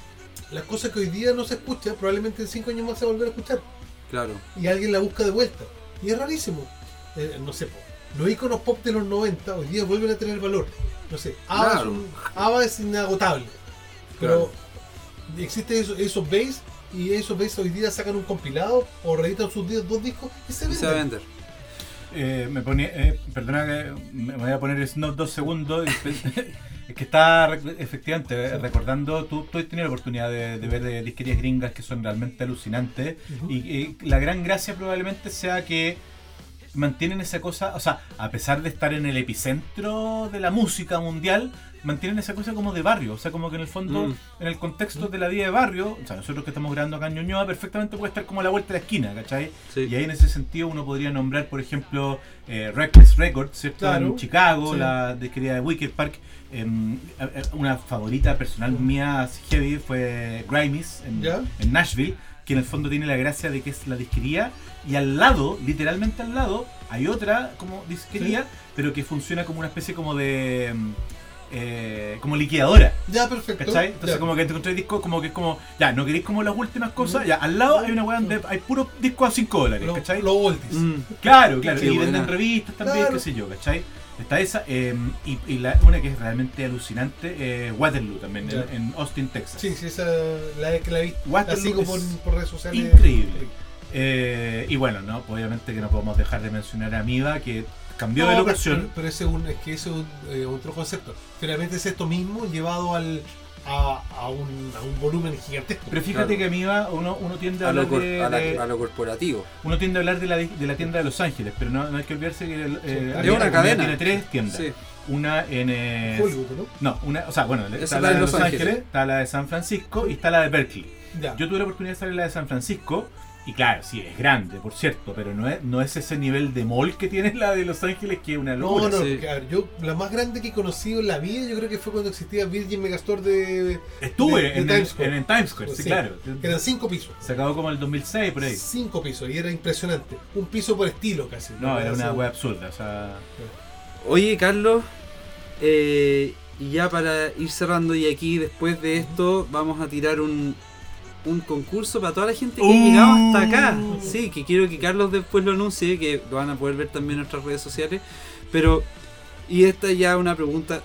las cosas que hoy día no se escucha, probablemente en cinco años más se va a escuchar. Claro. y alguien la busca de vuelta. Y es rarísimo. Eh, no sé, los iconos pop de los 90 hoy día vuelven a tener valor. No sé, ABBA, Claro. es, un- ABBA es inagotable. Pero existe eso, esos bass y esos bass hoy día sacan un compilado o reeditan sus dos discos y se Y venden. se va a vender. Eh, me ponía, eh, perdona que me voy a poner snob dos segundos. Es que está efectivamente eh, recordando, tú, tú has tenido la oportunidad de, de ver de disquerías gringas que son realmente alucinantes y, y la gran gracia probablemente sea que mantienen esa cosa, o sea, a pesar de estar en el epicentro de la música mundial, mantienen esa cosa como de barrio, o sea, como que en el fondo, Mm. en el contexto de la vida de barrio, o sea, nosotros que estamos grabando acá en Ñuñoa, perfectamente puede estar como a la vuelta de la esquina, ¿cachai? Sí. Y ahí en ese sentido uno podría nombrar, por ejemplo, eh, Reckless Records, ¿cierto? Claro. En Chicago, Sí. la disquería de Wicked Park. em, eh, eh, una favorita personal mía heavy fue Grimes en, en Nashville, que en el fondo tiene la gracia de que es la disquería y al lado, literalmente al lado, hay otra como disquería, pero que funciona como una especie como de... em, eh, como liquidadora. Ya, perfecto. ¿Cachai? Entonces Ya. como que te encontré discos como que es como, ya, no queréis como las últimas cosas, ya, al lado hay una weá donde hay puros discos a 5 dólares, Lo- ¿cachai? Los Voltis. Mm. Claro, claro, y buena. venden revistas también, Claro. qué sé yo, ¿cachai? Está esa, eh, y, y la, una que es realmente alucinante, eh, Waterloo también, en, Austin, Texas. Sí, sí, esa la que la vi. Sigo es por, por redes sociales. increíble. Eh, y bueno, no obviamente que no podemos dejar de mencionar a Miva, que cambió No, de locación. Pero, pero ese es, un, es que ese es un, eh, otro concepto. Finalmente es esto mismo llevado al, a, a, un, a un volumen gigantesco. Pero fíjate Claro. que Miva, uno, uno tiende a A hablar cor- de, a la- de- a lo corporativo. uno tiende a hablar de la, di- de la tienda de Los Ángeles, pero no, no hay que olvidarse que el, eh, una cadena. tiene tres tiendas. Sí. Una en eh, Hollywood, ¿no? No, una, o sea, bueno, Esa está es la de Los, Los Ángeles, Ángeles. está la de San Francisco y está la de Berkeley. Ya. Yo tuve la oportunidad de estar en la de San Francisco y claro, sí, es grande, por cierto, pero no es, no es ese nivel de mall que tiene la de Los Ángeles que es una no, locura. no, sí. porque, a ver, yo la más grande que he conocido en la vida, yo creo que fue cuando existía Virgin Megastore de. Estuve de- de en, Times el- Square. en, el Times Square, sí, Sí. claro. que eran cinco pisos. Se acabó como el 2006 por ahí. Cinco pisos, y era impresionante. Un piso por estilo casi. No, era una web absurda, o sea... Oye, Carlos, eh, y ya para ir cerrando y aquí después de esto vamos a tirar un, un concurso para toda la gente que ha Uh. llegado hasta acá. Sí, que quiero que Carlos después lo anuncie, que lo van a poder ver también en nuestras redes sociales. Pero, y esta ya una pregunta.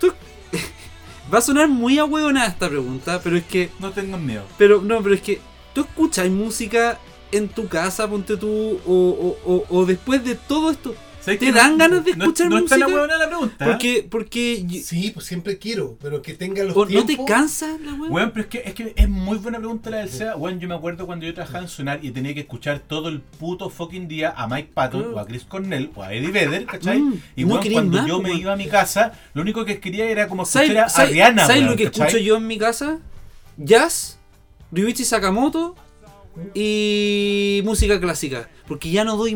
¿Tú- Va a sonar muy a esta pregunta, pero es que No tengan miedo. pero no, pero es que tú escuchas música en tu casa, ponte tú, o, o, o, o después de todo esto. ¿Sabes ¿Te que dan no- ganas de no- escuchar no, tan música? ahueonada la pregunta. ¿eh? Porque, porque yo- Sí, pues siempre quiero, pero que tenga los ¿no te tiempos. cansa la weá? Weón, pero es que, es que es muy buena pregunta la del SEA. Weón, yo me acuerdo cuando yo trabajaba en Sonar y tenía que escuchar todo el puto fucking día a Mike Patton Claro. o a Chris Cornell o a Eddie Vedder, ¿cachai? Mm, y no weón, cuando más, yo po, me weón. iba a mi casa, lo único que quería era como escuchar a, ¿Sabes, a Rihanna, ¿sabes weón, lo que ¿cachai? escucho yo en mi casa? Jazz, Ryuichi Sakamoto y música clásica. Porque ya no doy,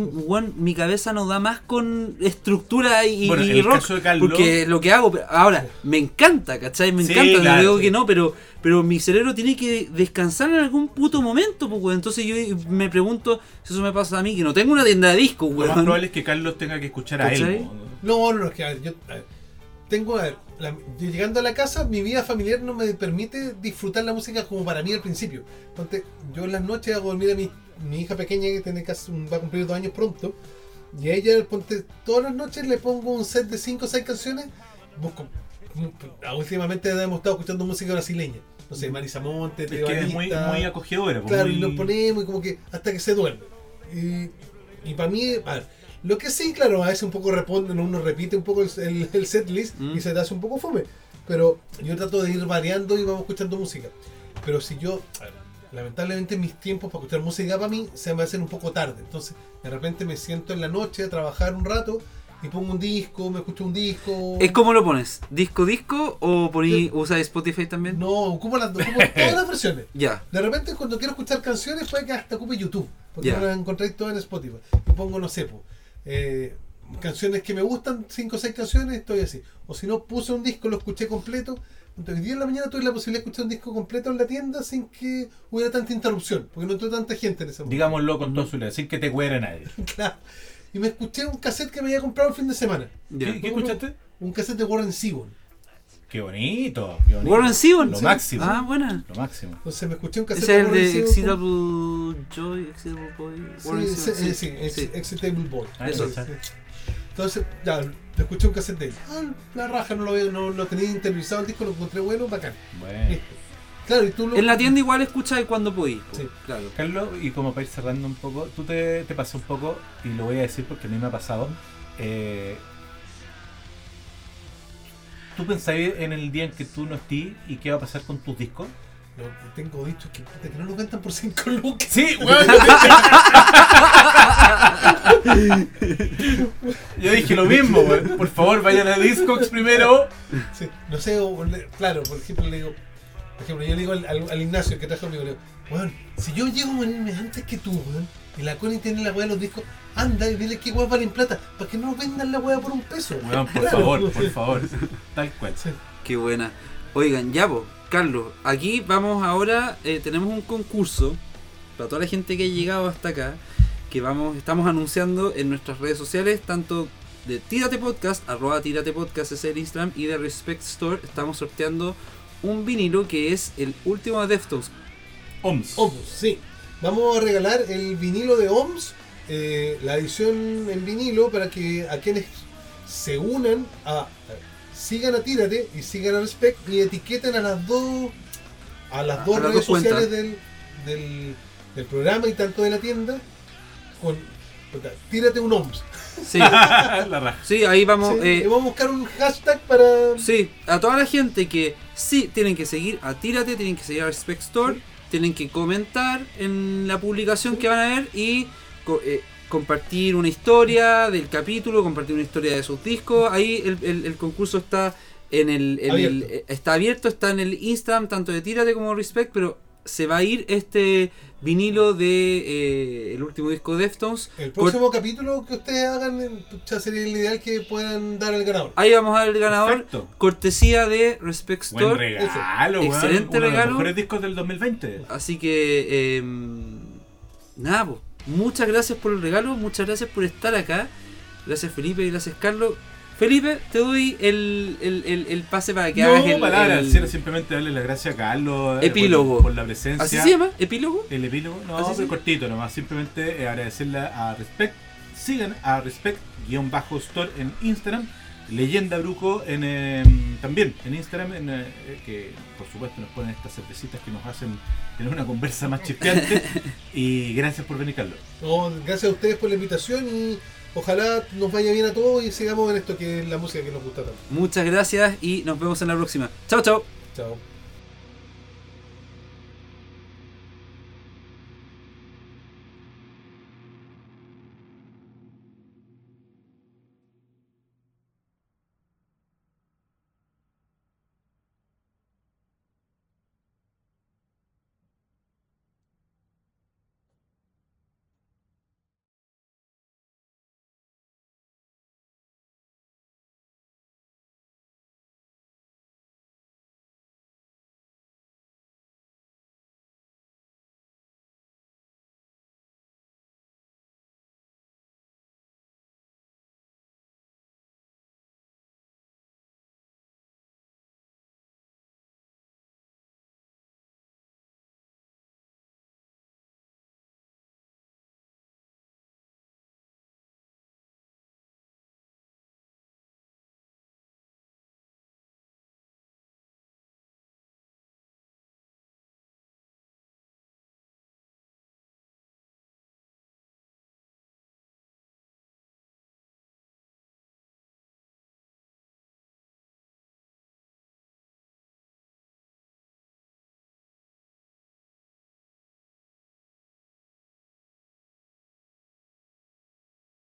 mi cabeza no da más con estructura y, Bueno, y en el rock. caso de Carlos- Porque lo que hago, ahora, me encanta, ¿cachai? Me Sí, encanta, claro, no digo sí. que no, pero, pero mi cerebro tiene que descansar en algún puto momento, pues. Entonces yo me pregunto si eso me pasa a mí, que no tengo una tienda de discos, Lo más probable es que Carlos tenga que escuchar a él. ¿Cachai? No, no, no, es que a ver, yo a ver, tengo, a ver, la- yo llegando a la casa, mi vida familiar no me permite disfrutar la música como para mí al principio. Ponte, yo en las noches hago dormir a mi, mi hija pequeña que tiene casi, va a cumplir dos años pronto, y a ella, ponte, todas las noches le pongo un set de 5 o 6 canciones. Busco, mm, últimamente hemos estado escuchando música brasileña. No sé, Marisa Monte, Es que es muy, muy acogedora. po, Claro, muy- y nos ponemos y como que hasta que se duerme. Y, y para mí, a ver, lo que sí, claro, a veces un poco responde, uno repite un poco el, el, el set list Mm. y se te hace un poco fome. Pero yo trato de ir variando y vamos escuchando música. Pero si yo, ver, lamentablemente mis tiempos para escuchar música para mí se me hacen un poco tarde. Entonces, de repente me siento en la noche a trabajar un rato y pongo un disco, me escucho un disco. ¿Es como lo pones? ¿Disco disco o poní, usas Spotify también? No, ocupo, las, ocupo todas las versiones. Ya. De repente cuando quiero escuchar canciones puede que hasta ocupe YouTube, porque Ya. no las encontráis todas en Spotify. Y pongo, no sé, po, eh, canciones que me gustan, 5 o 6 canciones, estoy así. O si no, puse un disco, lo escuché completo. Hoy día en la mañana tuve la posibilidad de escuchar un disco completo en la tienda sin que hubiera tanta interrupción, porque no entró tanta gente en ese momento. Digámoslo con todo su letra, sin que te cuere nadie. Claro. Y me escuché un cassette que me había comprado el fin de semana. ya. ¿Qué, qué escuchaste? Un cassette de Warren Zevon. Qué bonito. qué bonito. Warren Zevon. Lo Sí. máximo. Ah, buena. Lo máximo. Entonces me escuché un cassette Ese es el de Excitable Joy, Excitable Boy. Warren Sí, Zevon, sí, sí, sí, sí. Excitable Boy. Ah, Eso. Entonces, ya, escuché un cassette de él. Ah, la raja, no lo veo, no lo tenía interiorizado el disco, lo encontré bueno, bacán. Bueno. Claro, y tú lo. En la tienda igual escucha cuando podís. po. Sí. Claro. Carlos, y como para ir cerrando un poco, tú te, te pasó un poco, y lo voy a decir porque a mí me ha pasado. eh, ¿Tú pensáis en el día en que tú no estés y qué va a pasar con tus discos? Lo que tengo dicho es que, no lo cantan por 5 lucas. Sí, weón. Yo dije lo mismo, weón. Por favor, vayan a Discogs primero. Sí, no sé, claro, por ejemplo, le digo, por ejemplo, yo le digo al, al- al Ignacio que trajo conmigo, le digo, weón, si yo llego a antes que tú, weón, y la Connie tiene la weá de los discos, anda y dile que weá valen plata, para que no vendan la weá por un peso. Weón, por Claro. favor, por favor. Tal cual. Sí. Qué buena. Oigan, ya vos, Carlos, aquí vamos ahora, eh, tenemos un concurso para toda la gente que ha llegado hasta acá, que vamos, estamos anunciando en nuestras redes sociales, tanto de Tírate Podcast, arroba Tírate Podcast es el Instagram, y de Respect Store estamos sorteando un vinilo que es el último de Deftones. OMS. OMS, sí. Vamos a regalar el vinilo de OMS, eh, la edición en vinilo, para que a quienes se unan a. sigan a Tírate y sigan a Respect y etiqueten a las dos a las A- dos a las redes dos sociales del, del, del programa y tanto de la tienda con Tírate un OMS. Sí, la raja. sí, ahí vamos. Sí, eh, vamos a buscar un hashtag para. Sí, a toda la gente que sí tienen que seguir a Tírate, tienen que seguir a Respect Store, tienen que comentar en la publicación que van a ver y co- eh, compartir una historia del capítulo, compartir una historia de sus discos. Ahí el, el- el concurso está en el, en el- Abierto. eh, está abierto, está en el Instagram tanto de Tírate como Respect, pero se va a ir este vinilo de eh, el último disco de Deftones. El próximo capítulo que ustedes hagan, pucha, sería el ideal que puedan dar el ganador. Ahí vamos a ver el ganador. Perfecto. Cortesía de Respect Store. Buen regalo. Excelente Uno de los regalo. mejores discos del 2020. Así que, eh, nada, po. muchas gracias por el regalo, muchas gracias por estar acá. Gracias Felipe y gracias Carlos. Felipe, te doy el, el, el, el pase para que hagas No, el, palabras, el- quiero simplemente darle las gracias a Carlos eh, Epílogo. por, por la presencia. ¿Así se llama? ¿Epílogo? El epílogo, no, ¿Así pero se- cortito nomás. Simplemente eh, agradecerle a Respect. Sigan a Respect-Store en Instagram. Leyenda Brujo en, eh, también en Instagram, en, eh, que por supuesto nos ponen estas cervecitas que nos hacen tener una conversa más chispeante. y gracias por venir, Carlos. No, gracias a ustedes por la invitación y ojalá nos vaya bien a todos y sigamos en esto que es la música que nos gusta tanto. Muchas gracias y nos vemos en la próxima. Chao, chao. Chao.